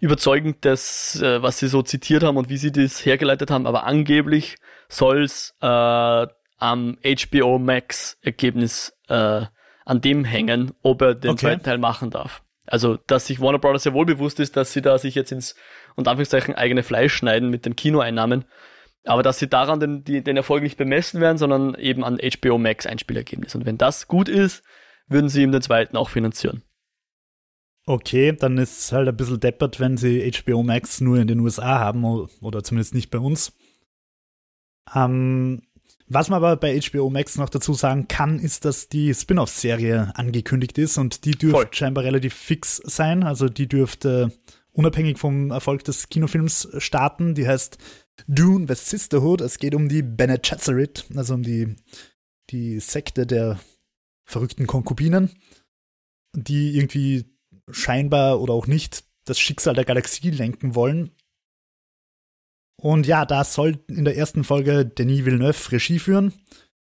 überzeugend, das, äh, was sie so zitiert haben und wie sie das hergeleitet haben, aber angeblich soll es äh, am HBO Max Ergebnis äh, an dem hängen, ob er den okay. zweiten Teil machen darf. Also, dass sich Warner Brothers ja wohl bewusst ist, dass sie da sich jetzt ins und Anführungszeichen eigene Fleisch schneiden mit den Kinoeinnahmen. Aber dass sie daran den, die, den Erfolg nicht bemessen werden, sondern eben an HBO Max Einspielergebnis. Und wenn das gut ist, würden sie ihm den zweiten auch finanzieren. Okay, dann ist es halt ein bisschen deppert, wenn sie HBO Max nur in den USA haben oder zumindest nicht bei uns. Ähm, Was man aber bei HBO Max noch dazu sagen kann, ist, dass die Spin-off-Serie angekündigt ist und die dürfte Voll. scheinbar relativ fix sein. Also die dürfte unabhängig vom Erfolg des Kinofilms starten. Die heißt Dune the Sisterhood. Es geht um die Bene Gesserit, also um die, die Sekte der verrückten Konkubinen, die irgendwie scheinbar oder auch nicht das Schicksal der Galaxie lenken wollen. Und ja, da soll in der ersten Folge Denis Villeneuve Regie führen.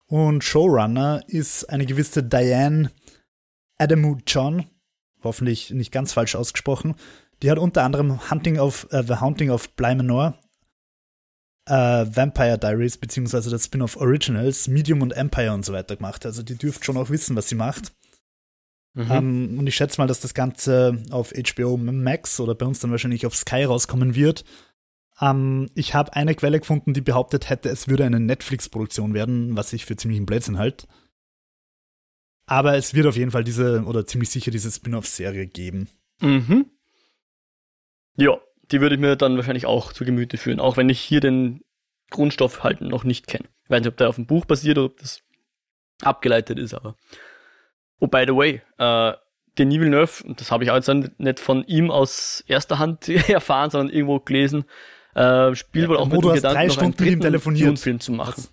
Und Showrunner ist eine gewisse Diane Adamu John, hoffentlich nicht ganz falsch ausgesprochen. Die hat unter anderem Hunting of, uh, The Haunting of Bly Manor, uh, Vampire Diaries, beziehungsweise das Spin-off Originals, Medium und Empire und so weiter gemacht. Also die dürft schon auch wissen, was sie macht. Mhm. Ähm, und ich schätze mal, dass das Ganze auf HBO Max oder bei uns dann wahrscheinlich auf Sky rauskommen wird. Ähm, ich habe eine Quelle gefunden, die behauptet hätte, es würde eine Netflix-Produktion werden, was ich für ziemlichen Blödsinn halt. Aber es wird auf jeden Fall diese, oder ziemlich sicher diese Spin-off-Serie geben. Mhm. Ja, die würde ich mir dann wahrscheinlich auch zu Gemüte führen, auch wenn ich hier den Grundstoff halt noch nicht kenne. Ich weiß nicht, ob der auf dem Buch basiert oder ob das abgeleitet ist, aber Oh, by the way, äh, Denis Villeneuve, das habe ich auch jetzt nicht von ihm aus erster Hand <laughs> erfahren, sondern irgendwo gelesen, äh, spielt ja, wohl auch mit dem Gedanken, noch einen dritten Dune-Film zu machen.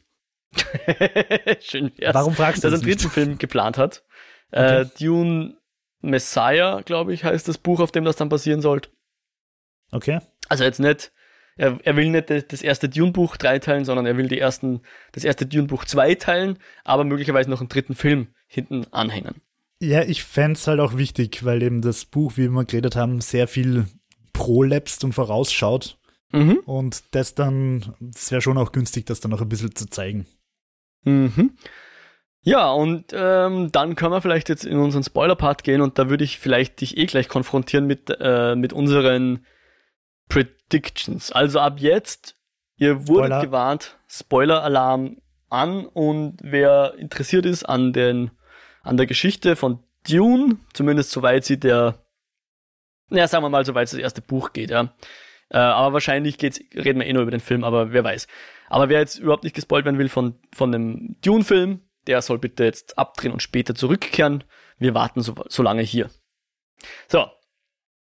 <laughs> Schön wär's. Warum fragst du dass das? Dass er einen dritten Film geplant hat. Äh, okay. Äh, Dune Messiah, glaube ich, heißt das Buch, auf dem das dann passieren sollte. Okay. Also jetzt nicht, er, er will nicht das erste Dune-Buch dreiteilen, sondern er will die ersten, das erste Dune-Buch zweiteilen, aber möglicherweise noch einen dritten Film hinten anhängen. Ja, ich fände es halt auch wichtig, weil eben das Buch, wie wir geredet haben, sehr viel prolapst und vorausschaut. Mhm. Und das dann, es wäre schon auch günstig, das dann noch ein bisschen zu zeigen. Mhm. Ja, und ähm, dann können wir vielleicht jetzt in unseren Spoiler-Part gehen und da würde ich vielleicht dich eh gleich konfrontieren mit, äh, mit unseren Predictions. Also ab jetzt, ihr wurdet Spoiler. gewarnt, Spoiler-Alarm an und wer interessiert ist an den an der Geschichte von Dune, zumindest soweit sie der, naja, sagen wir mal, soweit es das erste Buch geht, ja. Äh, aber wahrscheinlich geht's, reden wir eh nur über den Film, aber wer weiß. Aber wer jetzt überhaupt nicht gespoilt werden will von, von dem Dune-Film, der soll bitte jetzt abdrehen und später zurückkehren. Wir warten so, so lange hier. So.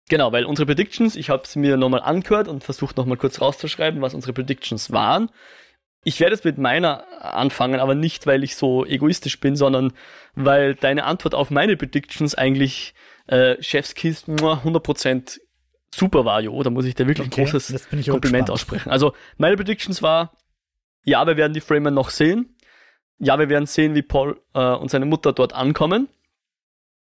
Genau, weil unsere Predictions, ich habe es mir nochmal angehört und versucht nochmal kurz rauszuschreiben, was unsere Predictions waren. Ich werde jetzt mit meiner anfangen, aber nicht, weil ich so egoistisch bin, sondern weil deine Antwort auf meine Predictions eigentlich äh, Chefskiss 100% super war, jo. Da muss ich dir wirklich okay, ein großes Kompliment aussprechen. Also meine Predictions war, ja, wir werden die Framer noch sehen. Ja, wir werden sehen, wie Paul äh, und seine Mutter dort ankommen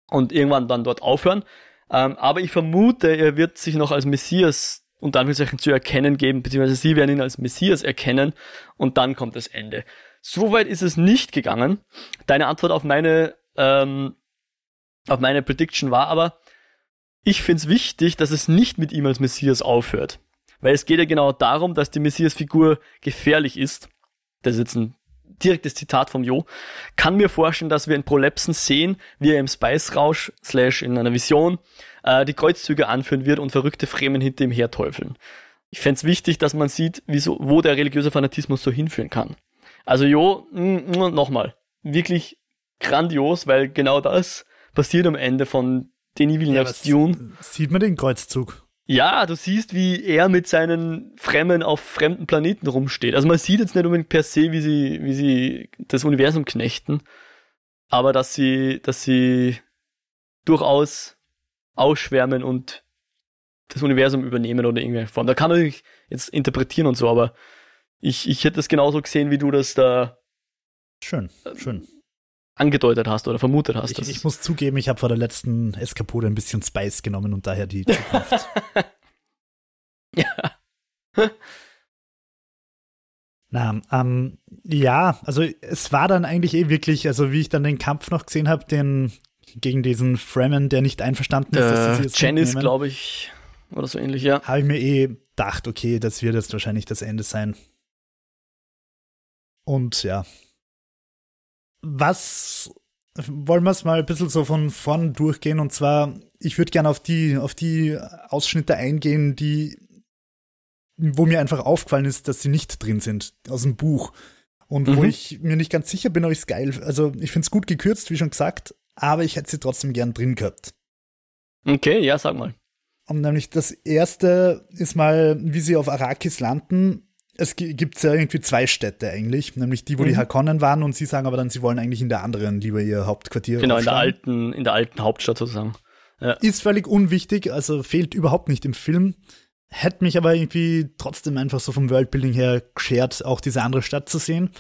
und irgendwann dann dort aufhören. Ähm, aber ich vermute, er wird sich noch als Messias und Anführungszeichen zu erkennen geben, beziehungsweise sie werden ihn als Messias erkennen und dann kommt das Ende. Soweit ist es nicht gegangen. Deine Antwort auf meine, ähm, auf meine Prediction war aber, ich finde es wichtig, dass es nicht mit ihm als Messias aufhört. Weil es geht ja genau darum, dass die Messias-Figur gefährlich ist. Das ist jetzt ein direktes Zitat vom Jo. Kann mir vorstellen, dass wir in Prolepsen sehen, wie er im Spice-Rausch slash in einer Vision äh, die Kreuzzüge anführen wird und verrückte Fremen hinter ihm herteufeln. Ich fände es wichtig, dass man sieht, wieso, wo der religiöse Fanatismus so hinführen kann. Also Jo, nochmal, wirklich grandios, weil genau das passiert am Ende von Denis Villeneuve's ja, Dune. Sieht man den Kreuzzug? Ja, du siehst, wie er mit seinen Fremden auf fremden Planeten rumsteht. Also man sieht jetzt nicht unbedingt per se, wie sie, wie sie das Universum knechten, aber dass sie, dass sie durchaus ausschwärmen und das Universum übernehmen oder irgendeine Form. Da kann man jetzt interpretieren und so, aber ich, ich hätte das genauso gesehen, wie du das da schön, schön angedeutet hast oder vermutet hast. Ich, ich muss zugeben, ich habe vor der letzten Eskapode ein bisschen Spice genommen und daher die Zukunft. ja. <laughs> <laughs> Na, ähm, ja, also es war dann eigentlich eh wirklich, also wie ich dann den Kampf noch gesehen habe, den gegen diesen Fremen, der nicht einverstanden ist, äh, dass sie jetzt Janice, glaube ich, oder so ähnlich, ja. Habe ich mir eh gedacht, okay, das wird jetzt wahrscheinlich das Ende sein. Und ja. Was wollen wir es mal ein bisschen so von vorn durchgehen? Und zwar, ich würde gerne auf die, auf die Ausschnitte eingehen, die, wo mir einfach aufgefallen ist, dass sie nicht drin sind aus dem Buch. Und mhm. wo ich mir nicht ganz sicher bin, ob ich es geil, also ich finde es gut gekürzt, wie schon gesagt, aber ich hätte sie trotzdem gern drin gehabt. Okay, ja, sag mal. Und nämlich das erste ist mal, wie sie auf Arrakis landen. Es gibt ja irgendwie zwei Städte eigentlich, nämlich die, wo mhm. die Harkonnen waren und sie sagen aber dann, sie wollen eigentlich in der anderen lieber ihr Hauptquartier. Genau, in der alten, in der alten Hauptstadt sozusagen. Ja. Ist völlig unwichtig, also fehlt überhaupt nicht im Film. Hätte mich aber irgendwie trotzdem einfach so vom Worldbuilding her geschert, auch diese andere Stadt zu sehen.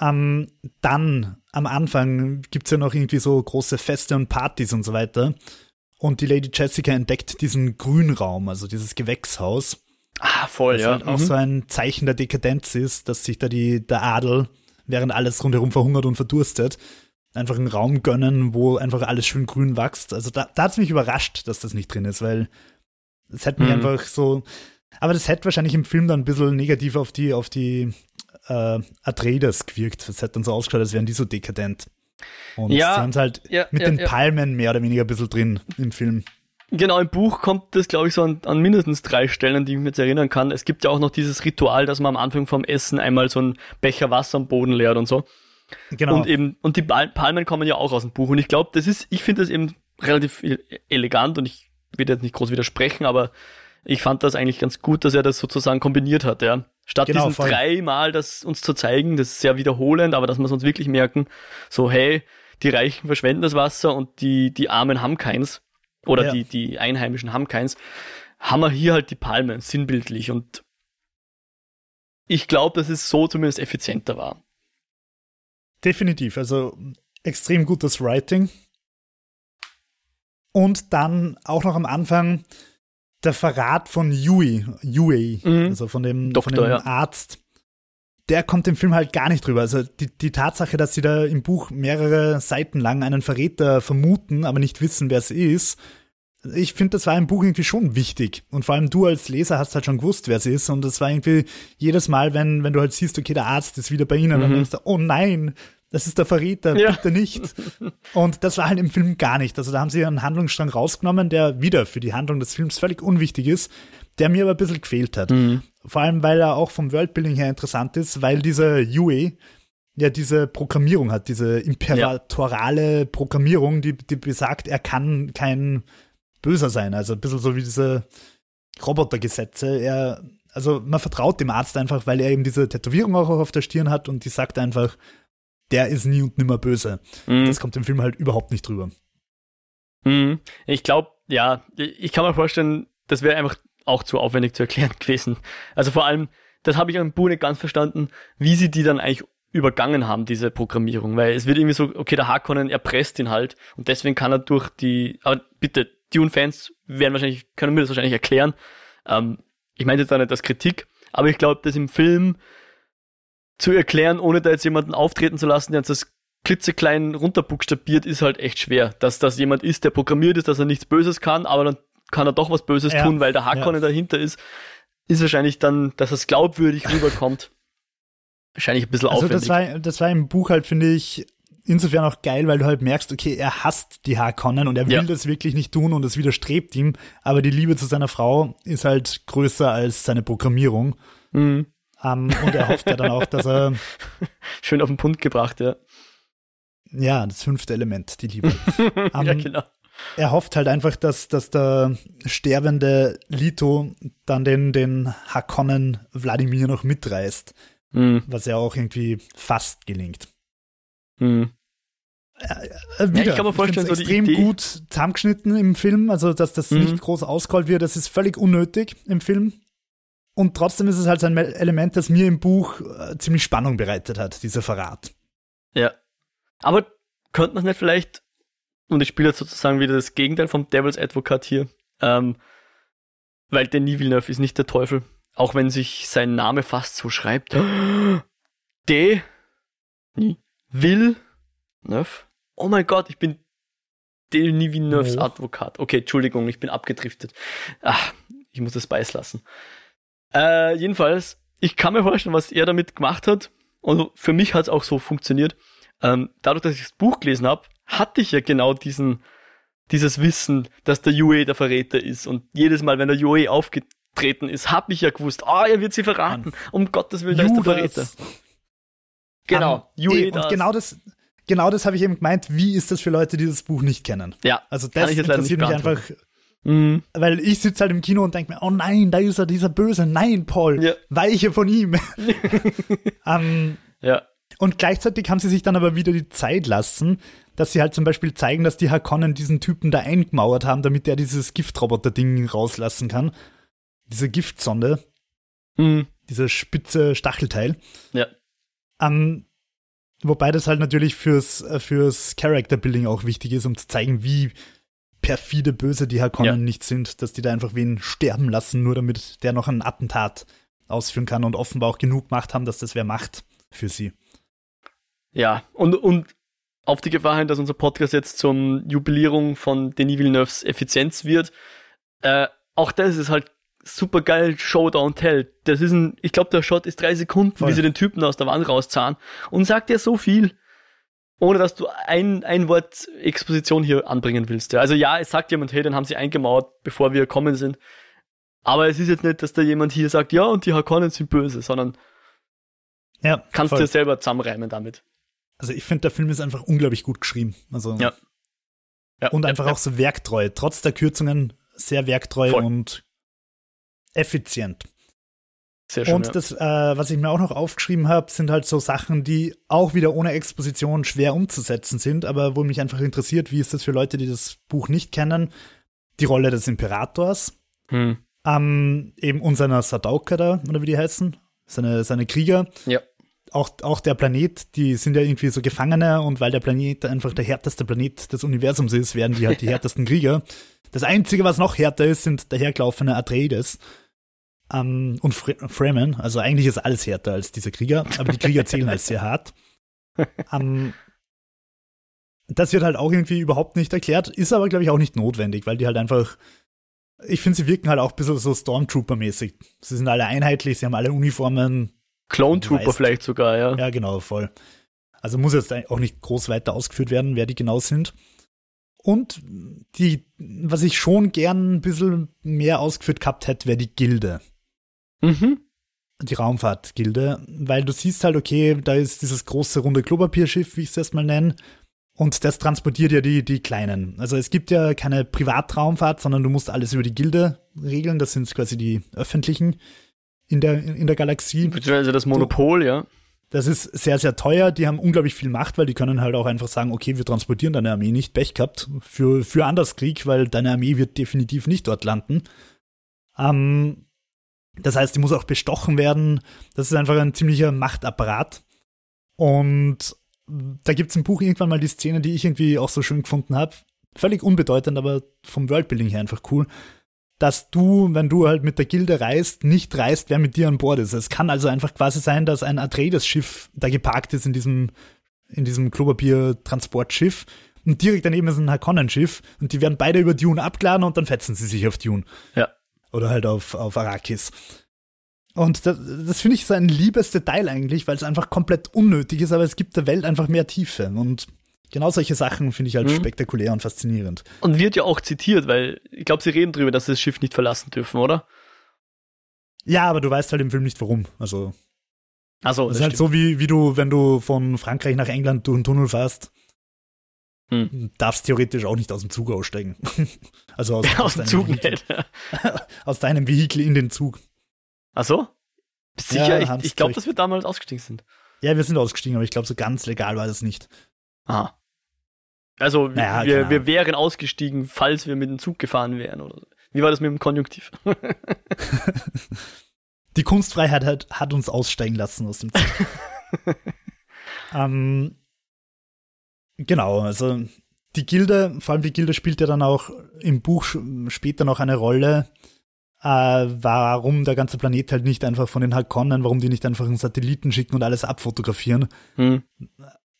Ähm, dann, am Anfang, gibt es ja noch irgendwie so große Feste und Partys und so weiter. Und die Lady Jessica entdeckt diesen Grünraum, also dieses Gewächshaus. Ah, voll, das ja. Halt auch mhm. so ein Zeichen der Dekadenz ist, dass sich da die, der Adel, während alles rundherum verhungert und verdurstet, einfach einen Raum gönnen, wo einfach alles schön grün wächst. Also da, da hat es mich überrascht, dass das nicht drin ist, weil es hätte mich mhm. einfach so. Aber das hätte wahrscheinlich im Film dann ein bisschen negativ auf die, auf die äh, Atreides gewirkt. Das hätte dann so ausgeschaut, als wären die so dekadent. Und ja, sie haben es halt ja, mit ja, den Palmen mehr oder weniger ein bisschen drin im Film. Genau, im Buch kommt das, glaube ich, so an, an, mindestens drei Stellen, an die ich mich jetzt erinnern kann. Es gibt ja auch noch dieses Ritual, dass man am Anfang vom Essen einmal so einen Becher Wasser am Boden leert und so. Genau. Und eben, und die Palmen kommen ja auch aus dem Buch. Und ich glaube, das ist, ich finde das eben relativ e-, elegant und ich will jetzt nicht groß widersprechen, aber ich fand das eigentlich ganz gut, dass er das sozusagen kombiniert hat, ja. Statt genau, diesen dreimal das uns zu zeigen, das ist sehr wiederholend, aber dass wir es uns wirklich merken, so, hey, die Reichen verschwenden das Wasser und die, die Armen haben keins. Oder ja. die, die Einheimischen haben keins. Haben wir hier halt die Palme, sinnbildlich. Und ich glaube, dass es so zumindest effizienter war. Definitiv. Also extrem gutes Writing. Und dann auch noch am Anfang der Verrat von Yui, Yui, mhm. also von dem, Doktor, von dem ja. Arzt. Der kommt im Film halt gar nicht drüber. Also die, die Tatsache, dass sie da im Buch mehrere Seiten lang einen Verräter vermuten, aber nicht wissen, wer es ist, ich finde, das war im Buch irgendwie schon wichtig. Und vor allem du als Leser hast halt schon gewusst, wer sie ist. Und das war irgendwie jedes Mal, wenn, wenn du halt siehst, okay, der Arzt ist wieder bei ihnen, mhm. dann denkst du, oh nein, das ist der Verräter, ja. bitte nicht. Und das war halt im Film gar nicht. Also da haben sie einen Handlungsstrang rausgenommen, der wieder für die Handlung des Films völlig unwichtig ist, der mir aber ein bisschen gefehlt hat. Mhm. Vor allem, weil er auch vom Worldbuilding her interessant ist, weil dieser Yue ja diese Programmierung hat, diese imperatorale ja. Programmierung, die, die besagt, er kann kein Böser sein. Also ein bisschen so wie diese Robotergesetze. Er, also man vertraut dem Arzt einfach, weil er eben diese Tätowierung auch auf der Stirn hat und die sagt einfach, der ist nie und nimmer böse. Mhm. Das kommt im Film halt überhaupt nicht drüber. Mhm. Ich glaube, ja, ich kann mir vorstellen, das wäre einfach auch zu aufwendig zu erklären <laughs> gewesen. Also vor allem, das habe ich am Buch nicht ganz verstanden, wie sie die dann eigentlich übergangen haben, diese Programmierung. Weil es wird irgendwie so, okay, der Harkonnen erpresst ihn halt und deswegen kann er durch die, aber bitte, Dune-Fans werden wahrscheinlich, können mir das wahrscheinlich erklären. Ähm, ich meine jetzt da nicht als Kritik, aber ich glaube, das im Film zu erklären, ohne da jetzt jemanden auftreten zu lassen, der uns das klitzeklein runterbuchstabiert, ist halt echt schwer. Dass das jemand ist, der programmiert ist, dass er nichts Böses kann, aber dann kann er doch was Böses ja. tun, weil der Harkonnen ja. dahinter ist, ist wahrscheinlich dann, dass es glaubwürdig rüberkommt. Wahrscheinlich ein bisschen also aufwendig. Das war, das war im Buch halt, finde ich, insofern auch geil, weil du halt merkst, okay, er hasst die Harkonnen und er will ja. das wirklich nicht tun und es widerstrebt ihm, aber die Liebe zu seiner Frau ist halt größer als seine Programmierung. Mhm. Um, und er hofft ja dann auch, dass er. <laughs> Schön auf den Punkt gebracht, ja. Ja, das fünfte Element, die Liebe. Um, <laughs> ja, genau. Er hofft halt einfach, dass, dass der sterbende Lito dann den, den Hakonnen Wladimir noch mitreißt. Mhm. Was ja auch irgendwie fast gelingt. Mhm. Äh, äh, wieder, ja, ich kann mir vorstellen, so extrem Idee. gut zusammengeschnitten im Film, also dass das mhm. nicht groß ausgeholt wird, das ist völlig unnötig im Film. Und trotzdem ist es halt ein Element, das mir im Buch äh, ziemlich Spannung bereitet hat, dieser Verrat. Ja. Aber könnte man nicht vielleicht, und ich spiele jetzt sozusagen wieder das Gegenteil vom Devil's Advocate hier, ähm, weil Denis Villeneuve ist nicht der Teufel, auch wenn sich sein Name fast so schreibt. <gasps> De Villeneuve. Oh mein Gott, ich bin Denis Villeneuves oh. Advokat. Okay, Entschuldigung, ich bin abgedriftet. Ach, ich muss das beißen äh, jedenfalls, ich kann mir vorstellen, was er damit gemacht hat. Und für mich hat es auch so funktioniert. Ähm, dadurch, dass ich das Buch gelesen habe, hatte ich ja genau diesen, dieses Wissen, dass der Yue der Verräter ist. Und jedes Mal, wenn der Yue aufgetreten ist, habe ich ja gewusst, ah, oh, er wird sie verraten. Um Gottes Willen, da ist der Verräter. Genau, um, Yui und genau das, genau das habe ich eben gemeint. Wie ist das für Leute, die das Buch nicht kennen? Ja, also das interessiert mich einfach. Mhm. Weil ich sitze halt im Kino und denke mir, oh nein, da ist er, dieser Böse. Nein, Paul, ja. weiche von ihm. um, <laughs> ähm, ja. Und gleichzeitig haben sie sich dann aber wieder die Zeit lassen, dass sie halt zum Beispiel zeigen, dass die Hakonnen diesen Typen da eingemauert haben, damit er dieses Giftroboter-Ding rauslassen kann. Diese Giftsonde. Mhm. Dieser spitze Stachelteil. Ja. Um, wobei das halt natürlich fürs, fürs Character-Building auch wichtig ist, um zu zeigen, wie perfide böse die Hakonnen ja. nicht sind, dass die da einfach wen sterben lassen, nur damit der noch ein Attentat ausführen kann und offenbar auch genug Macht haben, dass das wer macht für sie. Ja, und, und auf die Gefahr hin, dass unser Podcast jetzt zum Jubilierung von Denis Villeneuves Effizienz wird, äh, auch das ist halt super geil Show Don't Tell. Das ist ein, ich glaube, der Shot ist drei Sekunden, Voll. wie sie den Typen aus der Wand rauszahlen und sagt ja so viel, ohne dass du ein, ein Wort Exposition hier anbringen willst. Ja. Also ja, es sagt jemand, hey, den haben sie eingemauert, bevor wir gekommen sind. Aber es ist jetzt nicht, dass da jemand hier sagt, ja, und die Hakonnen sind böse, sondern ja, kannst voll. dir selber zusammenreimen damit. Also ich finde, der Film ist einfach unglaublich gut geschrieben. Also ja. ja und einfach ja, auch so werktreu. Trotz der Kürzungen sehr werktreu voll. und effizient. Sehr schön, und ja. das, äh, was ich mir auch noch aufgeschrieben habe, sind halt so Sachen, die auch wieder ohne Exposition schwer umzusetzen sind, aber wo mich einfach interessiert, wie ist das für Leute, die das Buch nicht kennen, die Rolle des Imperators, hm. ähm, eben unserer Sadauka da, oder wie die heißen, seine, seine Krieger. Ja. Auch, auch der Planet, die sind ja irgendwie so Gefangene und weil der Planet einfach der härteste Planet des Universums ist, werden die halt die <laughs> härtesten Krieger. Das Einzige, was noch härter ist, sind dahergelaufene Atreides ähm, und Fremen. Also eigentlich ist alles härter als diese Krieger, aber die Krieger zählen als sehr hart. <laughs> Ähm, das wird halt auch irgendwie überhaupt nicht erklärt, ist aber, glaube ich, auch nicht notwendig, weil die halt einfach, ich finde, sie wirken halt auch ein bisschen so Stormtrooper-mäßig. Sie sind alle einheitlich, sie haben alle Uniformen. Clone Trooper vielleicht sogar, ja. Ja, genau, voll. Also muss jetzt auch nicht groß weiter ausgeführt werden, wer die genau sind. Und die, was ich schon gern ein bisschen mehr ausgeführt gehabt hätte, wäre die Gilde. Mhm. Die Raumfahrtgilde, weil du siehst halt, okay, da ist dieses große runde Klopapierschiff, wie ich es erstmal nenne, und das transportiert ja die, die kleinen. Also es gibt ja keine Privatraumfahrt, sondern du musst alles über die Gilde regeln. Das sind quasi die öffentlichen in der, in der Galaxie. Beziehungsweise das Monopol, du, ja. Das ist sehr, sehr teuer. Die haben unglaublich viel Macht, weil die können halt auch einfach sagen, okay, wir transportieren deine Armee nicht. Pech gehabt für, für Anderskrieg, weil deine Armee wird definitiv nicht dort landen. Ähm, das heißt, die muss auch bestochen werden. Das ist einfach ein ziemlicher Machtapparat. Und da gibt es im Buch irgendwann mal die Szene, die ich irgendwie auch so schön gefunden habe. Völlig unbedeutend, aber vom Worldbuilding her einfach cool. Dass du, wenn du halt mit der Gilde reist, nicht reist, wer mit dir an Bord ist. Es kann also einfach quasi sein, dass ein Atreides-Schiff da geparkt ist in diesem, in diesem Klopapier-Transportschiff und direkt daneben ist ein Harkonnen-Schiff und die werden beide über Dune abgeladen und dann fetzen sie sich auf Dune. Ja. Oder halt auf, auf Arrakis. Und das, das finde ich so ein liebes Detail eigentlich, weil es einfach komplett unnötig ist, aber es gibt der Welt einfach mehr Tiefe. Und genau solche Sachen finde ich halt mhm. spektakulär und faszinierend. Und wird ja auch zitiert, weil ich glaube, sie reden drüber, dass sie das Schiff nicht verlassen dürfen, oder? Ja, aber du weißt halt im Film nicht warum. Also. Ach so, das, das ist halt so wie, wie du, wenn du von Frankreich nach England durch einen Tunnel fährst hm. Darfst theoretisch auch nicht aus dem Zug aussteigen. <laughs> also aus, <laughs> aus, aus dem Zug nicht. <laughs> aus deinem Vehikel in den Zug. Ach so? Sicher? Ja, ich, ich glaube, dass wir damals ausgestiegen sind. Ja, wir sind ausgestiegen, aber ich glaube, so ganz legal war das nicht. Aha. Also, naja, wir, wir wären ausgestiegen, falls wir mit dem Zug gefahren wären. Oder so. Wie war das mit dem Konjunktiv? <laughs> Die Kunstfreiheit hat, hat uns aussteigen lassen aus dem Zug. <laughs> ähm, Genau, also die Gilde, vor allem die Gilde spielt ja dann auch im Buch später noch eine Rolle, äh, warum der ganze Planet halt nicht einfach von den Harkonnen, warum die nicht einfach einen Satelliten schicken und alles abfotografieren. Hm.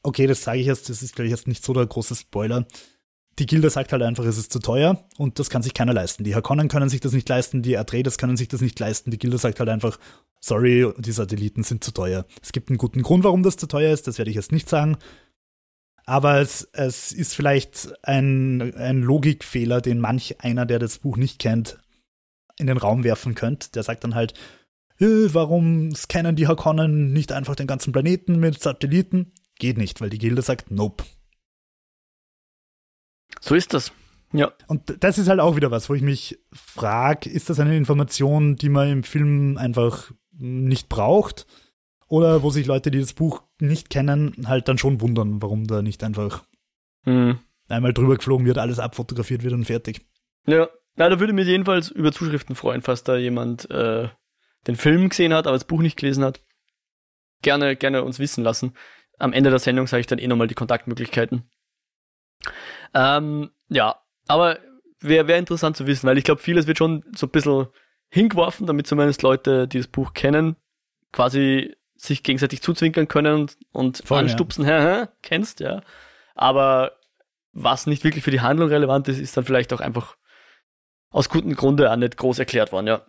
Okay, das sage ich jetzt, das ist, glaube ich, jetzt nicht so der große Spoiler. Die Gilde sagt halt einfach, es ist zu teuer und das kann sich keiner leisten. Die Harkonnen können sich das nicht leisten, die Atreides können sich das nicht leisten. Die Gilde sagt halt einfach, sorry, die Satelliten sind zu teuer. Es gibt einen guten Grund, warum das zu teuer ist, das werde ich jetzt nicht sagen. Aber es, es ist vielleicht ein, ein Logikfehler, den manch einer, der das Buch nicht kennt, in den Raum werfen könnte. Der sagt dann halt, warum scannen die Hakonnen nicht einfach den ganzen Planeten mit Satelliten? Geht nicht, weil die Gilde sagt, nope. So ist das. Ja. Und das ist halt auch wieder was, wo ich mich frage, ist das eine Information, die man im Film einfach nicht braucht? Oder wo sich Leute, die das Buch nicht kennen, halt dann schon wundern, warum da nicht einfach mhm. einmal drüber geflogen wird, alles abfotografiert wird und fertig. Ja, ja da würde mich jedenfalls über Zuschriften freuen, falls da jemand äh, den Film gesehen hat, aber das Buch nicht gelesen hat. Gerne, gerne uns wissen lassen. Am Ende der Sendung sage ich dann eh nochmal die Kontaktmöglichkeiten. Ähm, ja, aber wäre wär interessant zu wissen, weil ich glaube, vieles wird schon so ein bisschen hingeworfen, damit zumindest Leute, die das Buch kennen, quasi sich gegenseitig zuzwinkern können und Voll, anstupsen, <laughs> ja. kennst, ja. Aber was nicht wirklich für die Handlung relevant ist, ist dann vielleicht auch einfach aus gutem Grunde auch nicht groß erklärt worden, ja.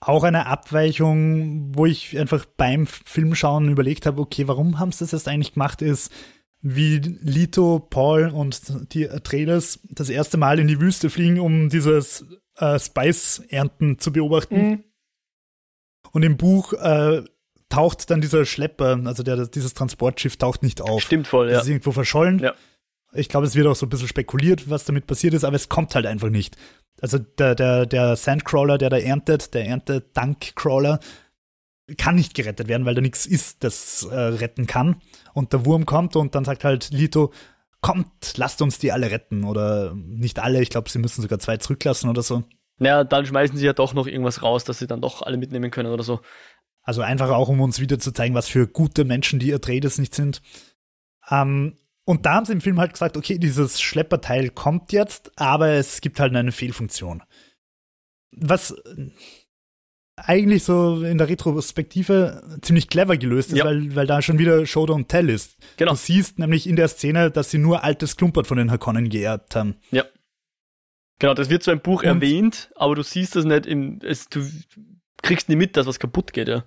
Auch eine Abweichung, wo ich einfach beim Filmschauen überlegt habe, okay, warum haben sie das jetzt eigentlich gemacht, ist, wie Lito, Paul und die Atreides das erste Mal in die Wüste fliegen, um dieses äh, Spice-Ernten zu beobachten. Mhm. Und im Buch äh, taucht dann dieser Schlepper, also der, dieses Transportschiff taucht nicht auf. Stimmt voll, ja. Das ist irgendwo verschollen. Ja. Ich glaube, es wird auch so ein bisschen spekuliert, was damit passiert ist, aber es kommt halt einfach nicht. Also der, der, der Sandcrawler, der da erntet, der Ernte-Dankcrawler, kann nicht gerettet werden, weil da nichts ist, das äh, retten kann. Und der Wurm kommt und dann sagt halt Lito, kommt, lasst uns die alle retten. Oder nicht alle, ich glaube, sie müssen sogar zwei zurücklassen oder so. Naja, dann schmeißen sie ja doch noch irgendwas raus, dass sie dann doch alle mitnehmen können oder so. Also einfach auch, um uns wieder zu zeigen, was für gute Menschen die Atreides nicht sind. Ähm, und da haben sie im Film halt gesagt, okay, dieses Schlepperteil kommt jetzt, aber es gibt halt eine Fehlfunktion. Was eigentlich so in der Retrospektive ziemlich clever gelöst ist, ja. weil, weil da schon wieder Show Don't Tell ist. Genau. Du siehst nämlich in der Szene, dass sie nur altes Klumpert von den Hakonnen geerbt haben. Ja. Genau, das wird so im Buch Und erwähnt, aber du siehst das nicht im, es, du kriegst nicht mit, dass was kaputt geht, ja.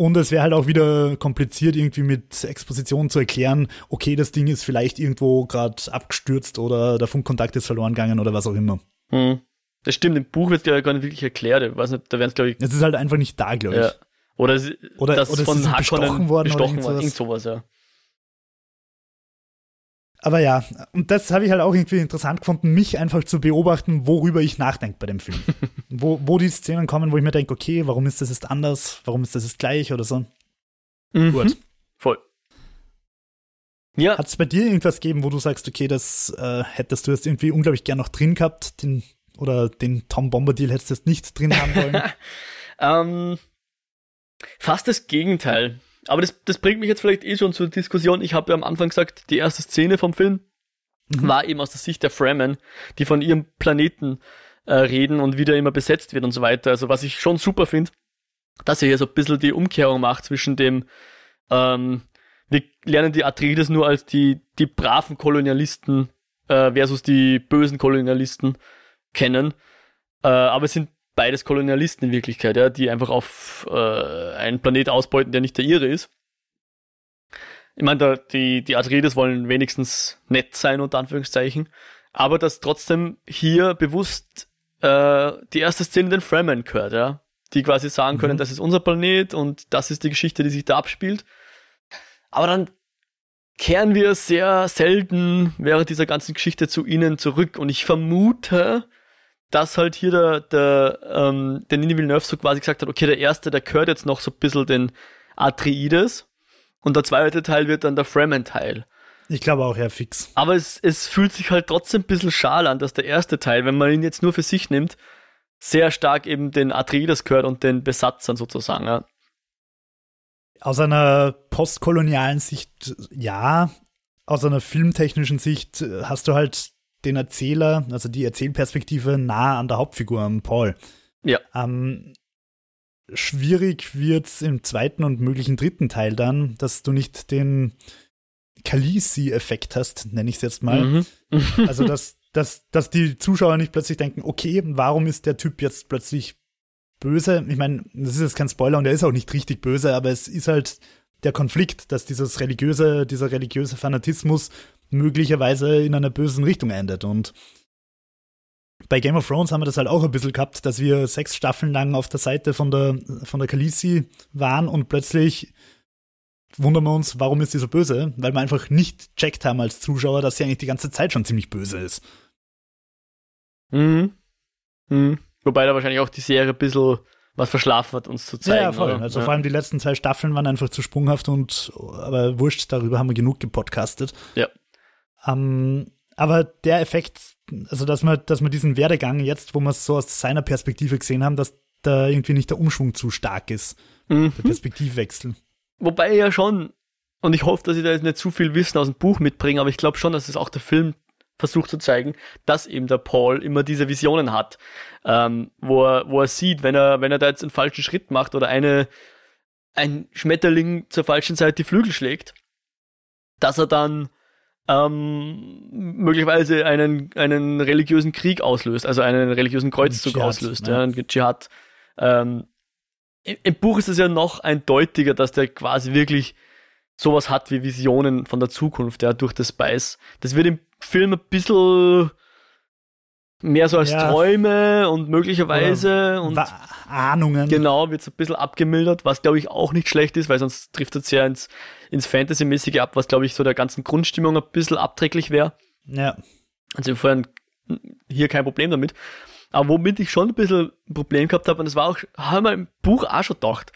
Und es wäre halt auch wieder kompliziert, irgendwie mit Exposition zu erklären, okay, das Ding ist vielleicht irgendwo gerade abgestürzt oder der Funkkontakt ist verloren gegangen oder was auch immer. Hm. Das stimmt, im Buch wird ja gar nicht wirklich erklärt. Ich weiß nicht, da werden es, glaube ich. Es ist halt einfach nicht da, glaube ich. Ja. Oder, es, oder, das oder von bestochen worden bestochen oder irgend sowas, ja. Aber ja, und das habe ich halt auch irgendwie interessant gefunden, mich einfach zu beobachten, worüber ich nachdenke bei dem Film. <laughs> wo, wo die Szenen kommen, wo ich mir denke, okay, warum ist das jetzt anders? Warum ist das jetzt gleich oder so? Mhm. Gut. Voll. Ja. Hat es bei dir irgendwas gegeben, wo du sagst, okay, das äh, hättest du jetzt irgendwie unglaublich gern noch drin gehabt, den oder den Tom Bombadil hättest du jetzt nicht drin haben wollen? <laughs> ähm, fast das Gegenteil. Aber das, das bringt mich jetzt vielleicht eh schon zur Diskussion. Ich habe ja am Anfang gesagt, die erste Szene vom Film mhm. war eben aus der Sicht der Fremen, die von ihrem Planeten äh, reden und wieder immer besetzt wird und so weiter. Also was ich schon super finde, dass ihr hier so ein bisschen die Umkehrung macht zwischen dem, ähm, wir lernen die Atreides nur als die, die braven Kolonialisten äh, versus die bösen Kolonialisten kennen. Äh, aber es sind beides Kolonialisten in Wirklichkeit, ja, die einfach auf äh, einen Planet ausbeuten, der nicht der ihre ist. Ich meine, die, die Atreides wollen wenigstens nett sein, unter Anführungszeichen. Aber dass trotzdem hier bewusst äh, die erste Szene den Fremen gehört, ja. Die quasi sagen können, mhm. das ist unser Planet und das ist die Geschichte, die sich da abspielt. Aber dann kehren wir sehr selten während dieser ganzen Geschichte zu ihnen zurück. Und ich vermute, dass halt hier der, der, ähm, der Nini Villeneuve so quasi gesagt hat, okay, der erste, der gehört jetzt noch so ein bisschen den Atreides und der zweite Teil wird dann der Fremen-Teil. Ich glaube auch, ja, fix. Aber es, es fühlt sich halt trotzdem ein bisschen schal an, dass der erste Teil, wenn man ihn jetzt nur für sich nimmt, sehr stark eben den Atreides gehört und den Besatzern sozusagen. Ja. Aus einer postkolonialen Sicht ja, aus einer filmtechnischen Sicht hast du halt den Erzähler, also die Erzählperspektive nah an der Hauptfigur, an Paul. Ja. Ähm, schwierig wird es im zweiten und möglichen dritten Teil dann, dass du nicht den Khaleesi-Effekt hast, nenne ich es jetzt mal. Mhm. <laughs> also, dass, dass, dass die Zuschauer nicht plötzlich denken, okay, warum ist der Typ jetzt plötzlich böse? Ich meine, das ist jetzt kein Spoiler und er ist auch nicht richtig böse, aber es ist halt der Konflikt, dass dieses religiöse, dieser religiöse Fanatismus möglicherweise in einer bösen Richtung endet. Und bei Game of Thrones haben wir das halt auch ein bisschen gehabt, dass wir sechs Staffeln lang auf der Seite von der, von der Khaleesi waren und plötzlich wundern wir uns, warum ist sie so böse? Weil wir einfach nicht checkt haben als Zuschauer, dass sie eigentlich die ganze Zeit schon ziemlich böse ist. Mhm. mhm. Wobei da wahrscheinlich auch die Serie ein bisschen was verschlafen hat, uns zu zeigen. Ja, voll. Oder? Also ja. vor allem die letzten zwei Staffeln waren einfach zu sprunghaft und aber wurscht, darüber haben wir genug gepodcastet. Ja. Ähm, aber der Effekt, also dass man, dass man diesen Werdegang jetzt, wo wir es so aus seiner Perspektive gesehen haben, dass da irgendwie nicht der Umschwung zu stark ist. Mhm. Der Perspektivwechsel. Wobei ja schon, und ich hoffe, dass ich da jetzt nicht zu viel Wissen aus dem Buch mitbringe, aber ich glaube schon, dass es auch der Film versucht zu zeigen, dass eben der Paul immer diese Visionen hat, ähm, wo, er, wo er sieht, wenn er, wenn er da jetzt einen falschen Schritt macht oder eine, ein Schmetterling zur falschen Zeit die Flügel schlägt, dass er dann ähm, möglicherweise einen, einen religiösen Krieg auslöst, also einen religiösen Kreuzzug Dschihad, auslöst, ja, ein Dschihad. Ähm, im, Buch ist es ja noch eindeutiger, dass der quasi wirklich sowas hat wie Visionen von der Zukunft, ja, durch das Spice. Das wird im Film ein bisschen mehr so als ja. Träume und möglicherweise und Ahnungen. Genau, wird so ein bisschen abgemildert, was glaube ich auch nicht schlecht ist, weil sonst trifft es ja ins, ins Fantasy-mäßige ab, was glaube ich so der ganzen Grundstimmung ein bisschen abträglich wäre. Ja. Also insofern hier kein Problem damit. Aber womit ich schon ein bisschen ein Problem gehabt habe, und das war auch, haben wir im Buch auch schon gedacht,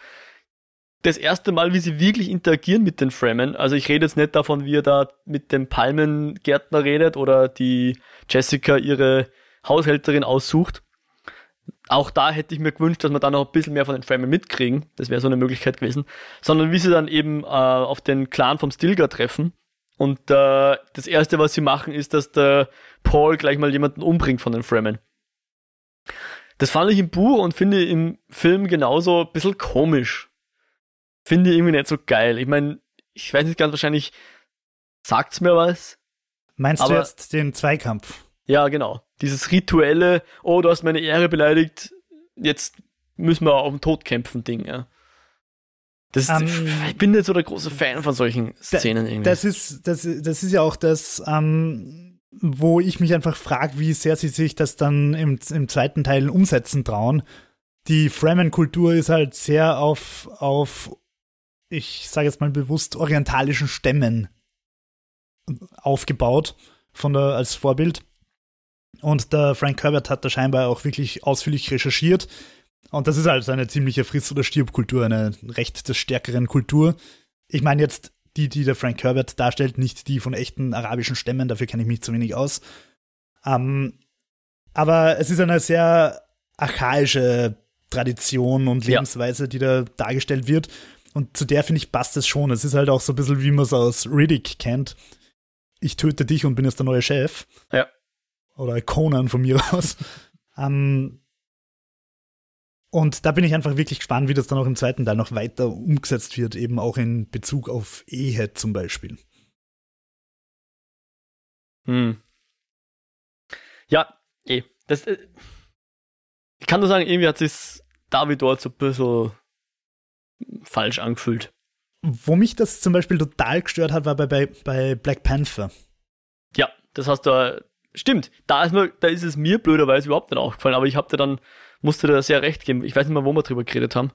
das erste Mal, wie sie wirklich interagieren mit den Fremen. Also ich rede jetzt nicht davon, wie er da mit dem Palmengärtner redet oder die Jessica ihre Haushälterin aussucht. Auch da hätte ich mir gewünscht, dass wir da noch ein bisschen mehr von den Fremen mitkriegen. Das wäre so eine Möglichkeit gewesen. Sondern wie sie dann eben äh, auf den Clan vom Stilgar treffen. Und äh, das erste, was sie machen, ist, dass der Paul gleich mal jemanden umbringt von den Fremen. Das fand ich im Buch und finde im Film genauso ein bisschen komisch finde ich irgendwie nicht so geil. Ich meine, ich weiß nicht ganz wahrscheinlich, sagt's mir was. Meinst aber, du jetzt den Zweikampf? Ja, genau. Dieses rituelle, oh, du hast meine Ehre beleidigt, jetzt müssen wir auf den Tod kämpfen, Ding, ja. Das, um, ähm, ich bin nicht so der große Fan von solchen Szenen irgendwie. Das ist, das, das ist ja auch das, ähm, wo ich mich einfach frage, wie sehr sie sich das dann im, im zweiten Teil umsetzen trauen. Die Fremen-Kultur ist halt sehr auf, auf ich sage jetzt mal bewusst, orientalischen Stämmen aufgebaut von der, als Vorbild. Und der Frank Herbert hat da scheinbar auch wirklich ausführlich recherchiert. Und das ist also eine ziemliche Friss- oder Stirbkultur, eine recht der stärkeren Kultur. Ich meine jetzt die, die der Frank Herbert darstellt, nicht die von echten arabischen Stämmen, dafür kenne ich mich zu wenig aus. Ähm, aber es ist eine sehr archaische Tradition und Lebensweise, ja. die da dargestellt wird. Und zu der, finde ich, passt es schon. Es ist halt auch so ein bisschen, wie man es aus Riddick kennt. Ich töte dich und bin jetzt der neue Chef. Ja. Oder Conan von mir <laughs> aus. um, und da bin ich einfach wirklich gespannt, wie das dann auch im zweiten Teil noch weiter umgesetzt wird, eben auch in Bezug auf Ehe zum Beispiel. Hm. Ja, eh. Das, äh, ich kann nur sagen, irgendwie hat sich David dort so ein bisschen falsch angefühlt. Wo mich das zum Beispiel total gestört hat, war bei, bei, bei Black Panther. Ja, das hast du, stimmt. Da ist, mir, da ist es mir blöderweise überhaupt nicht aufgefallen, aber ich habe dir dann, musste dir da sehr recht geben. Ich weiß nicht mehr, wo wir drüber geredet haben.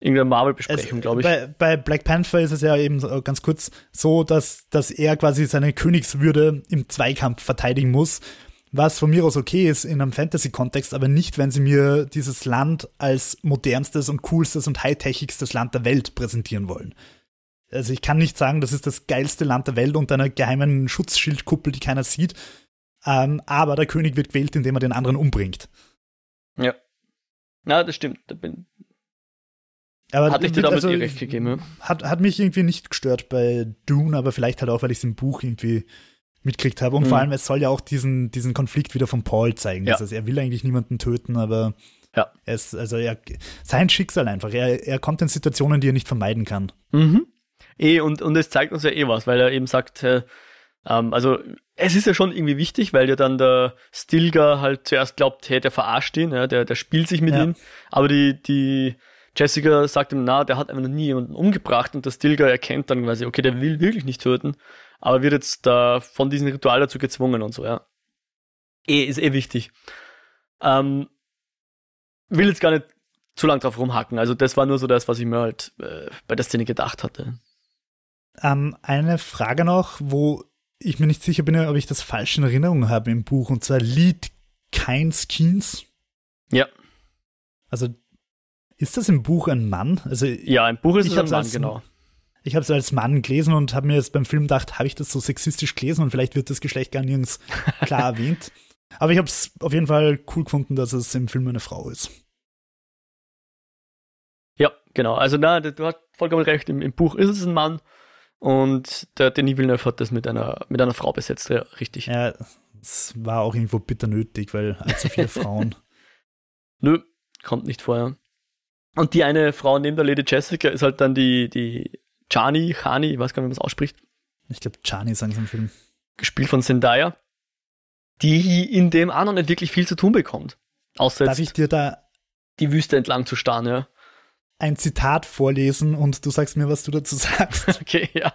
Irgendeine Marvel-Besprechung, glaube ich. Bei, bei, Black Panther ist es ja eben ganz kurz so, dass, dass er quasi seine Königswürde im Zweikampf verteidigen muss was von mir aus okay ist in einem Fantasy-Kontext, aber nicht, wenn sie mir dieses Land als modernstes und coolstes und high-techigstes Land der Welt präsentieren wollen. Also ich kann nicht sagen, das ist das geilste Land der Welt unter einer geheimen Schutzschildkuppel, die keiner sieht. Ähm, aber der König wird gewählt, indem er den anderen umbringt. Ja. Na, das stimmt. Da bin aber hat ich dir damit also, eh recht gegeben. Hat, hat mich irgendwie nicht gestört bei Dune, aber vielleicht halt auch, weil ich es im Buch irgendwie mitkriegt habe. Und mhm. vor allem, es soll ja auch diesen, diesen Konflikt wieder von Paul zeigen. Ja. Das heißt, er will eigentlich niemanden töten, aber ja. ist, also er, sein Schicksal einfach. Er, er kommt in Situationen, die er nicht vermeiden kann. Mhm. Eh, und, und es zeigt uns ja eh was, weil er eben sagt, äh, ähm, also es ist ja schon irgendwie wichtig, weil ja dann der Stilgar halt zuerst glaubt, hey, der verarscht ihn, ja, der, der spielt sich mit ja. ihm. Aber die, die Jessica sagt ihm, na, der hat einfach noch nie jemanden umgebracht und der Stilgar erkennt dann quasi, okay, der will wirklich nicht töten aber wird jetzt da von diesem Ritual dazu gezwungen und so, ja. eh, ist eh wichtig. Ähm, will jetzt gar nicht zu lang drauf rumhacken. Also das war nur so das, was ich mir halt äh, bei der Szene gedacht hatte. Ähm, eine Frage noch, wo ich mir nicht sicher bin, ob ich das falsch in Erinnerung habe im Buch, und zwar Lied kein Skins. Ja. Also ist das im Buch ein Mann? Also ja, im Buch ist es ein Mann, genau. Ich habe es als Mann gelesen und habe mir jetzt beim Film gedacht, habe ich das so sexistisch gelesen und vielleicht wird das Geschlecht gar nirgends <laughs> klar erwähnt. Aber ich habe es auf jeden Fall cool gefunden, dass es im Film eine Frau ist. Ja, genau. Also na, du hast vollkommen recht. Im, im Buch ist es ein Mann und der Denis Villeneuve hat das mit einer, mit einer Frau besetzt, ja, richtig. Ja, es war auch irgendwo bitter nötig, weil allzu viele Frauen. <laughs> Nö, kommt nicht vorher. Und die eine Frau neben der Lady Jessica ist halt dann die, die Chani, Chani, ich weiß gar nicht, wie man es ausspricht. Ich glaube, Chani sagen sie im Film. Gespielt von Zendaya, die in dem auch noch nicht wirklich viel zu tun bekommt. Außer Darf ich dir da die Wüste entlang zu starren, ja. Ein Zitat vorlesen und du sagst mir, was du dazu <laughs> sagst. okay, ja.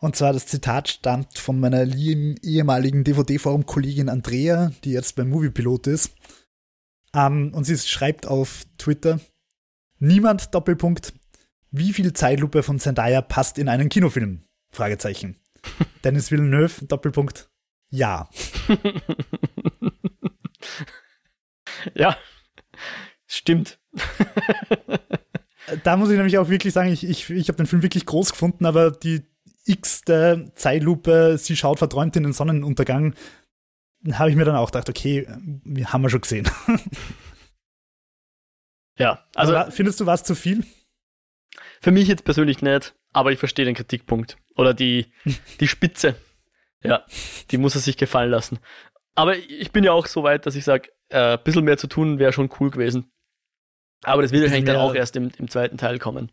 Und zwar das Zitat stammt von meiner lieben ehemaligen DVD-Forum-Kollegin Andrea, die jetzt beim Moviepilot ist. Um, ähm, und sie schreibt auf Twitter, niemand Doppelpunkt wie viel Zeitlupe von Zendaya passt in einen Kinofilm? Fragezeichen. <laughs> Dennis Villeneuve, Doppelpunkt, ja. <laughs> ja, stimmt. Da muss ich nämlich auch wirklich sagen, ich, ich, ich habe den Film wirklich groß gefunden, aber die x-te Zeitlupe, sie schaut verträumt in den Sonnenuntergang, habe ich mir dann auch gedacht, okay, haben wir schon gesehen. <laughs> ja, also. Aber findest du was zu viel? Für mich jetzt persönlich nicht, aber ich verstehe den Kritikpunkt. Oder die, die Spitze. Ja, die muss er sich gefallen lassen. Aber ich bin ja auch so weit, dass ich sage, äh, ein bisschen mehr zu tun wäre schon cool gewesen. Aber das wird wahrscheinlich dann auch erst im, im zweiten Teil kommen.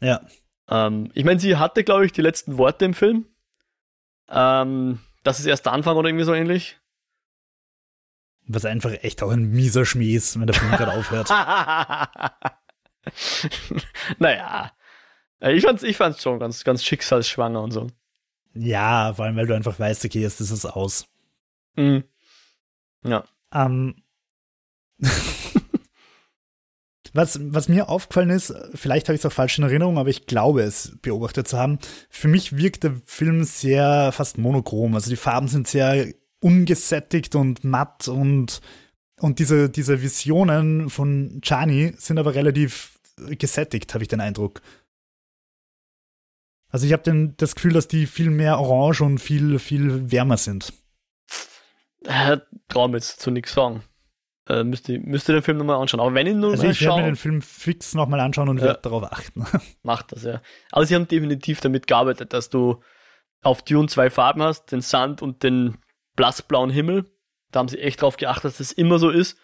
Ja. Ähm, ich meine, sie hatte, glaube ich, die letzten Worte im Film. Ähm, das ist erst der Anfang oder irgendwie so ähnlich. Was einfach echt auch ein mieser Schmäh ist, wenn der Film gerade aufhört. <laughs> naja. Ich fand's, ich fand's schon ganz, ganz schicksalsschwanger und so. Ja, vor allem, weil du einfach weißt, okay, jetzt ist es aus. Mhm. Ja. Ähm. <laughs> was, was mir aufgefallen ist, vielleicht habe ich es auch falsch in Erinnerung, aber ich glaube es beobachtet zu haben. Für mich wirkt der Film sehr fast monochrom. Also die Farben sind sehr ungesättigt und matt und, und diese, diese Visionen von Chani sind aber relativ gesättigt, habe ich den Eindruck. Also ich habe das Gefühl, dass die viel mehr orange und viel, viel wärmer sind. Äh, Traum jetzt zu nichts sagen. Äh, müsste, müsste den Film nochmal anschauen. Aber wenn ich nur also ich werde mir den Film fix nochmal anschauen und ja. werde darauf achten. <laughs> Macht das, ja. Aber sie haben definitiv damit gearbeitet, dass du auf Dune zwei Farben hast, den Sand und den blassblauen Himmel. Da haben sie echt drauf geachtet, dass das immer so ist.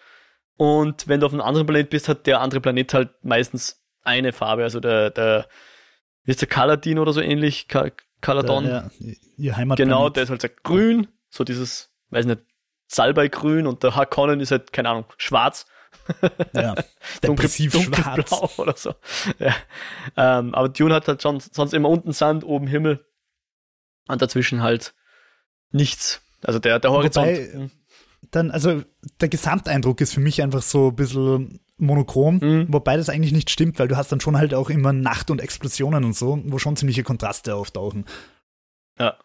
Und wenn du auf einem anderen Planet bist, hat der andere Planet halt meistens eine Farbe. Also der, der wie ist der Kaladin oder so ähnlich? Ka Kaladon. Der, ja, ihr Heimatplanet. Genau, der ist halt so grün, so dieses, weiß nicht, Salbeigrün und der Harkonnen ist halt, keine Ahnung, schwarz. Ja, <laughs> depressiv dunkel, dunkelblau <laughs> oder so. Ja. Ähm, aber Dune hat halt schon sonst immer unten Sand, oben Himmel und dazwischen halt nichts. Also der, der Horizont. Wobei, hm dann, also der Gesamteindruck ist für mich einfach so ein bisschen monochrom, mhm. wobei das eigentlich nicht stimmt, weil du hast dann schon halt auch immer Nacht und Explosionen und so, wo schon ziemliche Kontraste auftauchen. Ja.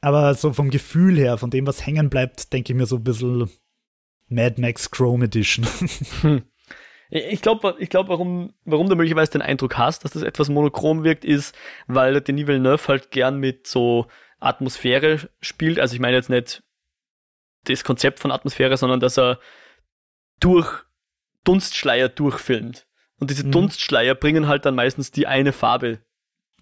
Aber so vom Gefühl her, von dem, was hängen bleibt, denke ich mir so ein bisschen Mad Max Chrome Edition. <laughs> Hm. Ich glaube, ich glaub, warum, warum du möglicherweise den Eindruck hast, dass das etwas monochrom wirkt, ist, weil Denis Villeneuve halt gern mit so Atmosphäre spielt. Also ich meine jetzt nicht das Konzept von Atmosphäre, sondern dass er durch Dunstschleier durchfilmt. Und diese mhm. Dunstschleier bringen halt dann meistens die eine Farbe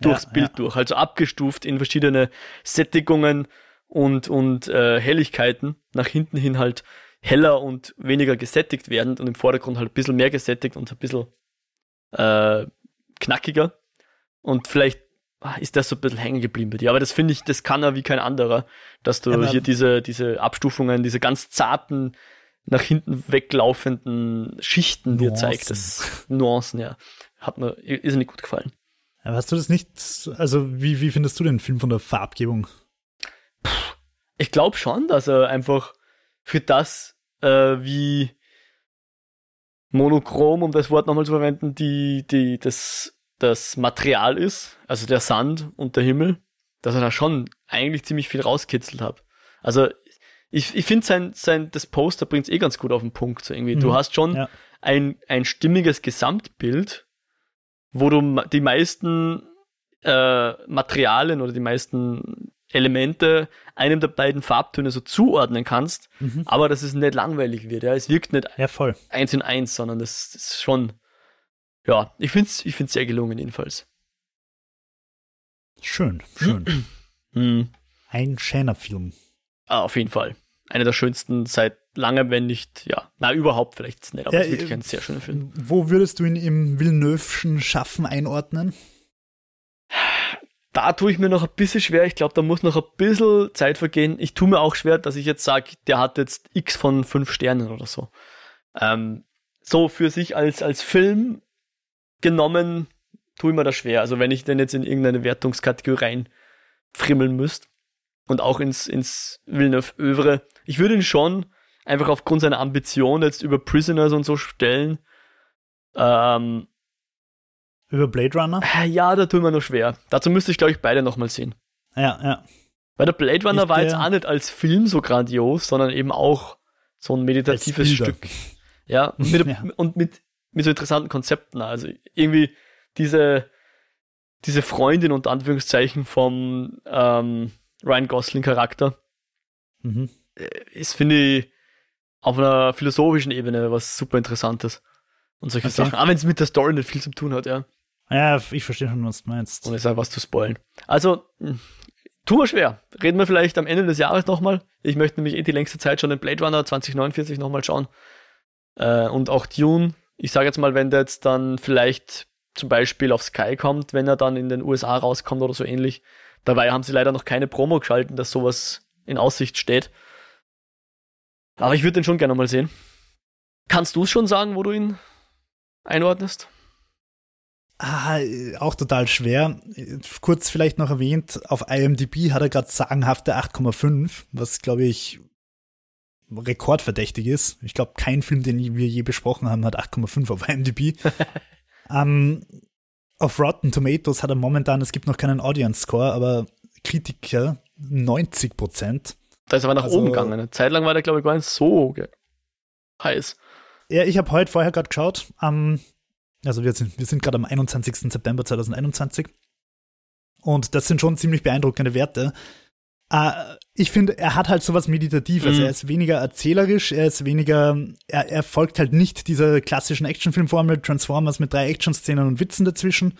durchs ja, Bild ja. durch, also abgestuft in verschiedene Sättigungen und, und äh, Helligkeiten, nach hinten hin halt heller und weniger gesättigt werden und im Vordergrund halt ein bisschen mehr gesättigt und ein bisschen äh, knackiger. Und vielleicht Ah, ist das so ein bisschen hängen geblieben bei dir. Aber das finde ich, das kann er wie kein anderer, dass du ja, hier diese, diese Abstufungen, diese ganz zarten, nach hinten weglaufenden Schichten Nuancen. dir zeigt. Das Nuancen, ja. Hat mir irrsinnig gut gefallen. Aber hast du das nicht, also wie, wie findest du den Film von der Farbgebung? Ich glaube schon, dass er einfach für das, äh, wie monochrom, um das Wort nochmal zu verwenden, die, die, das, das Material ist, also der Sand und der Himmel, dass er da schon eigentlich ziemlich viel rauskitzelt hat. Also ich, ich finde sein, sein, das Poster bringt es eh ganz gut auf den Punkt. So irgendwie. Mhm. Du hast schon ja. ein, ein stimmiges Gesamtbild, wo du die meisten äh, Materialien oder die meisten Elemente einem der beiden Farbtöne so zuordnen kannst, mhm. aber dass es nicht langweilig wird. Ja, es wirkt nicht ja, voll. eins in eins, sondern das, das ist schon, ja, ich finde es ich find's sehr gelungen jedenfalls. Schön, schön. mhm. <clears throat> Ein schöner Film. Ah, auf jeden Fall. Einer der schönsten seit langem, wenn nicht, ja, na, überhaupt vielleicht nicht, aber ja, es ist wirklich ein sehr schöner Film. Wo würdest du ihn im Villeneuve'schen Schaffen einordnen? Da tue ich mir noch ein bisschen schwer. Ich glaube, da muss noch ein bisschen Zeit vergehen. Ich tue mir auch schwer, dass ich jetzt sage, der hat jetzt X von fünf Sternen oder so. Ähm, so für sich als, als Film genommen, tue ich mir das schwer. Also wenn ich den jetzt in irgendeine Wertungskategorie reinfrimmeln müsste und auch ins, ins Villeneuve-Övre, ich würde ihn schon einfach aufgrund seiner Ambition jetzt über Prisoners und so stellen. Ähm, über Blade Runner? Äh, ja, da tun wir noch schwer. Dazu müsste ich, glaube ich, beide nochmal sehen. Ja, ja. Weil der Blade Runner ich, war jetzt auch nicht als Film so grandios, sondern eben auch so ein meditatives Stück. Ja, mit, <laughs> ja. und mit, mit so interessanten Konzepten. Also irgendwie diese, diese Freundin unter Anführungszeichen vom ähm, Ryan Gosling Charakter mhm. Äh, ist, finde ich, auf einer philosophischen Ebene was super Interessantes. Und solche okay. Sachen. Auch wenn es mit der Story nicht viel zu tun hat, ja. Ja, ich verstehe schon, was du meinst. Und es ist was zu spoilen. Also, hm, tu mir schwer. Reden wir vielleicht am Ende des Jahres nochmal. Ich möchte nämlich eh die längste Zeit schon den Blade Runner 2049 nochmal schauen. Äh, und auch Dune. Ich sage jetzt mal, wenn der jetzt dann vielleicht zum Beispiel auf Sky kommt, wenn er dann in den USA rauskommt oder so ähnlich. Dabei haben sie leider noch keine Promo geschalten, dass sowas in Aussicht steht. Aber ich würde den schon gerne mal sehen. Kannst du es schon sagen, wo du ihn einordnest? Ah, auch total schwer. Kurz vielleicht noch erwähnt, auf IMDb hat er gerade sagenhafte 8,5, was glaube ich rekordverdächtig ist. Ich glaube, kein Film, den wir je besprochen haben, hat 8,5 auf IMDb. <laughs> ähm, auf Rotten Tomatoes hat er momentan, es gibt noch keinen Audience Score, aber Kritiker 90 Prozent. Da ist aber nach also, oben gegangen. Eine Zeit lang war der, glaube ich, gar nicht so heiß. Ja, ich habe heute vorher gerade geschaut. Um, also wir sind, wir sind gerade am 21. September 2021. Und das sind schon ziemlich beeindruckende Werte. Uh, ich finde, er hat halt sowas Meditatives. Mhm. Er ist weniger erzählerisch, er ist weniger, er, er folgt halt nicht dieser klassischen Actionfilmformel Transformers mit drei Actionszenen und Witzen dazwischen.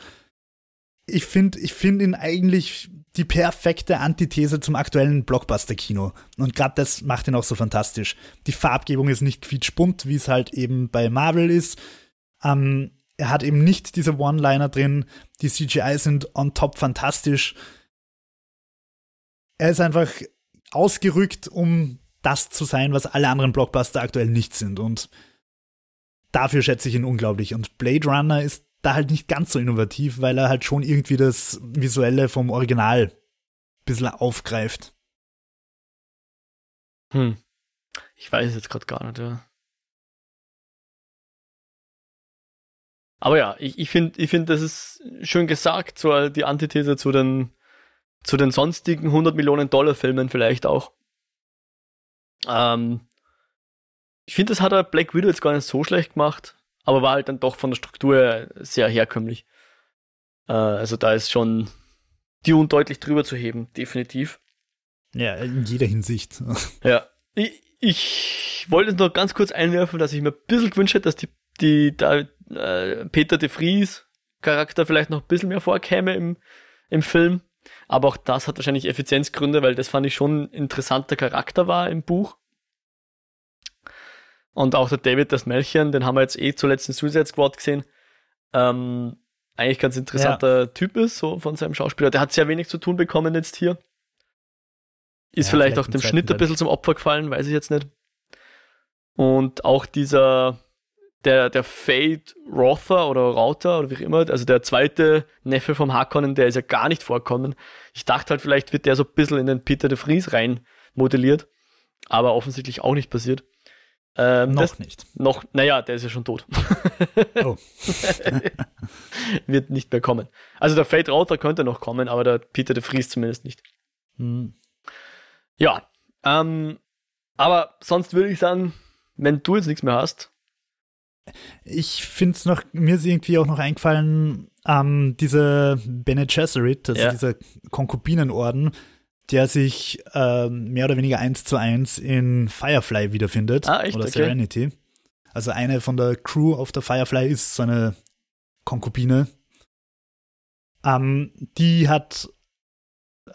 Ich finde, ich finde ihn eigentlich die perfekte Antithese zum aktuellen Blockbuster-Kino. Und gerade das macht ihn auch so fantastisch. Die Farbgebung ist nicht quietschbunt, wie es halt eben bei Marvel ist. Ähm, er hat eben nicht diese One-Liner drin. Die CGI sind on top fantastisch. Er ist einfach ausgerückt, um das zu sein, was alle anderen Blockbuster aktuell nicht sind. Und dafür schätze ich ihn unglaublich. Und Blade Runner ist da halt nicht ganz so innovativ, weil er halt schon irgendwie das Visuelle vom Original ein bisschen aufgreift. Hm. Ich weiß jetzt gerade gar nicht, ja. Aber ja, ich, ich finde, ich find, das ist schön gesagt, so die Antithese zu den, zu den sonstigen 100 Millionen Dollar Filmen vielleicht auch. Ähm, ich finde, das hat er Black Widow jetzt gar nicht so schlecht gemacht aber war halt dann doch von der Struktur sehr herkömmlich. Äh, also da ist schon Dune deutlich drüber zu heben, definitiv. Ja, in jeder Hinsicht. <laughs> ja. Ich, ich wollte noch ganz kurz einwerfen, dass ich mir ein bisschen gewünscht hätte, dass die, die da, äh, Peter de Vries Charakter vielleicht noch ein bisschen mehr vorkäme im, im Film. Aber auch das hat wahrscheinlich Effizienzgründe, weil das fand ich schon ein interessanter Charakter war im Buch. Und auch der David, das Märchen, den haben wir jetzt eh zuletzt in Suicide Squad gesehen. Ähm, eigentlich ganz interessanter ja. Typ ist, so von seinem Schauspieler. Der hat sehr wenig zu tun bekommen jetzt hier. Ist ja, vielleicht, vielleicht auch dem Schnitt ein bisschen zum Opfer gefallen, weiß ich jetzt nicht. Und auch dieser, der, der Fade Rother oder Router oder wie auch immer, also der zweite Neffe vom Harkonnen, der ist ja gar nicht vorkommen. Ich dachte halt, vielleicht wird der so ein bisschen in den Peter de Vries rein modelliert. aber offensichtlich auch nicht passiert. Ähm, noch das, nicht. Noch, naja, der ist ja schon tot. <laughs> Oh. <laughs> Wird nicht mehr kommen. Also der Fate Router könnte noch kommen, aber der Peter de Vries zumindest nicht. Hm. Ja, ähm, aber sonst würde ich sagen, wenn du jetzt nichts mehr hast. Ich finde es noch, mir ist irgendwie auch noch eingefallen, ähm, diese Bene Gesserit, also ja. dieser Konkubinenorden, der sich äh, mehr oder weniger eins zu eins in Firefly wiederfindet. Ah, echt? Oder okay. Serenity. Also eine von der Crew auf der Firefly ist so eine Konkubine. Ähm, die hat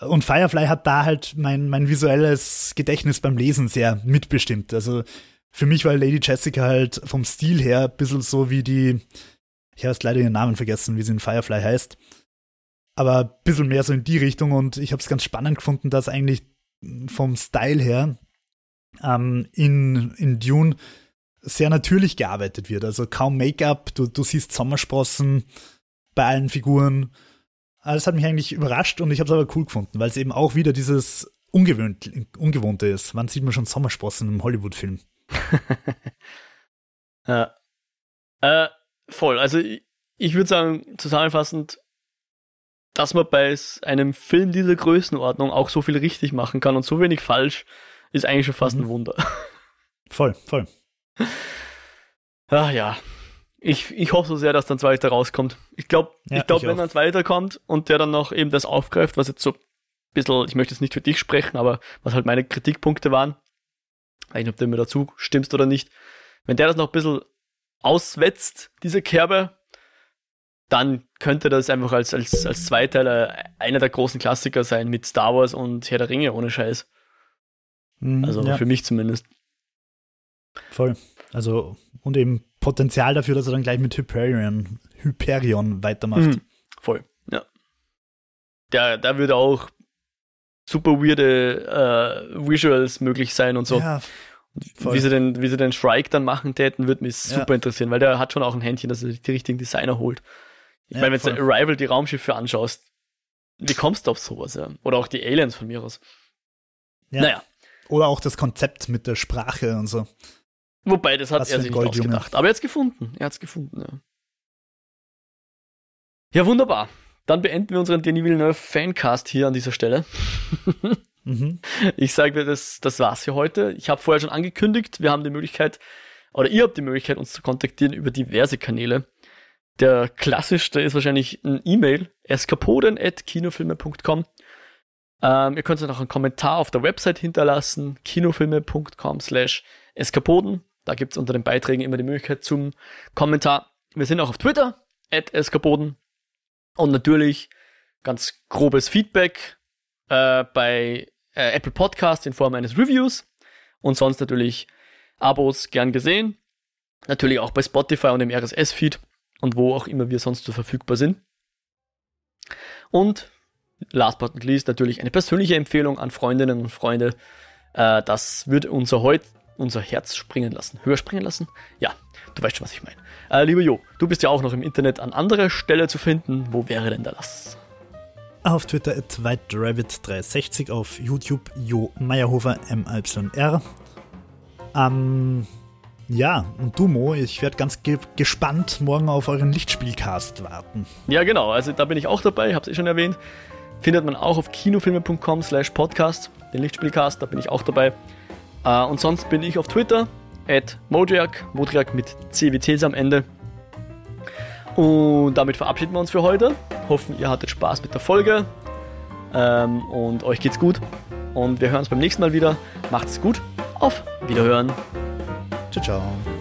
und Firefly hat da halt mein, mein visuelles Gedächtnis beim Lesen sehr mitbestimmt. Also für mich war Lady Jessica halt vom Stil her ein bisschen so wie die, ich habe jetzt leider ihren Namen vergessen, wie sie in Firefly heißt aber ein bisschen mehr so in die Richtung und ich habe es ganz spannend gefunden, dass eigentlich vom Style her ähm, in, in Dune sehr natürlich gearbeitet wird. Also kaum Make-up, du, du siehst Sommersprossen bei allen Figuren. Das hat mich eigentlich überrascht und ich habe es aber cool gefunden, weil es eben auch wieder dieses Ungewöhnt, Ungewohnte ist. Wann sieht man schon Sommersprossen im Hollywood-Film? <laughs> ja. Äh, voll. Also ich, ich würde sagen, zusammenfassend, dass man bei einem Film dieser Größenordnung auch so viel richtig machen kann und so wenig falsch, ist eigentlich schon fast mhm. ein Wunder. Voll, voll. Ach <laughs> ja. Ich, ich hoffe so sehr, dass dann zweiter rauskommt. Ich glaube, ja, ich glaub, wenn dann zweiter kommt und der dann noch eben das aufgreift, was jetzt so ein bisschen, ich möchte jetzt nicht für dich sprechen, aber was halt meine Kritikpunkte waren, ich weiß nicht, ob du mir dazu stimmst oder nicht, wenn der das noch ein bisschen auswetzt, diese Kerbe, dann könnte das einfach als, als, als Zweiteiler einer der großen Klassiker sein mit Star Wars und Herr der Ringe ohne Scheiß. Mhm, also ja. für mich zumindest. Voll. Also, und eben Potenzial dafür, dass er dann gleich mit Hyperion, Hyperion weitermacht. Mhm, voll, ja. Da, da würde auch super weirde äh, Visuals möglich sein und so. Ja, wie sie, den, wie sie den Shrike dann machen täten, würde mich super ja. interessieren, weil der hat schon auch ein Händchen, dass er die richtigen Designer holt. Ich ja, meine, wenn du Arrival die Raumschiffe anschaust, wie kommst du auf sowas, ja? Oder auch die Aliens von mir aus. Ja. Naja. Oder auch das Konzept mit der Sprache und so. Wobei, das hat Was er sich nicht ausgedacht. Aber er hat es gefunden. Er hat es gefunden, ja. Ja, wunderbar. Dann beenden wir unseren Denis Villeneuve Fancast hier an dieser Stelle. <laughs> mhm. Ich sage, das, das war's für heute. Ich habe vorher schon angekündigt, wir haben die Möglichkeit, oder ihr habt die Möglichkeit, uns zu kontaktieren über diverse Kanäle. Der klassischste ist wahrscheinlich ein E-Mail, eskapoden.kinofilme.com. Ähm, ihr könnt auch einen Kommentar auf der Website hinterlassen, kinofilme.com slash eskapoden. Da gibt es unter den Beiträgen immer die Möglichkeit zum Kommentar. Wir sind auch auf Twitter, eskapoden. Und natürlich ganz grobes Feedback äh, bei äh, Apple Podcast in Form eines Reviews. Und sonst natürlich Abos gern gesehen. Natürlich auch bei Spotify und im RSS-Feed und wo auch immer wir sonst so verfügbar sind. Und last but not least natürlich eine persönliche Empfehlung an Freundinnen und Freunde. Äh, das würde unser heute unser Herz springen lassen. Höher springen lassen? Ja, du weißt schon, was ich meine. Äh, lieber Jo, du bist ja auch noch im Internet an anderer Stelle zu finden. Wo wäre denn da das? Auf Twitter at WhiteRabbit360, auf YouTube Jo Meyerhofer MYR. Am ja, und du Mo, ich werde ganz ge gespannt morgen auf euren Lichtspielcast warten. Ja, genau, also da bin ich auch dabei, ich habe es eh schon erwähnt. Findet man auch auf kinofilme.com slash podcast, den Lichtspielcast, da bin ich auch dabei. Uh, und sonst bin ich auf Twitter, at Modriak, Modriak mit CWTs am Ende. Und damit verabschieden wir uns für heute. Hoffen, ihr hattet Spaß mit der Folge. Ähm, und euch geht's gut. Und wir hören uns beim nächsten Mal wieder. Macht's gut. Auf Wiederhören. 就这种。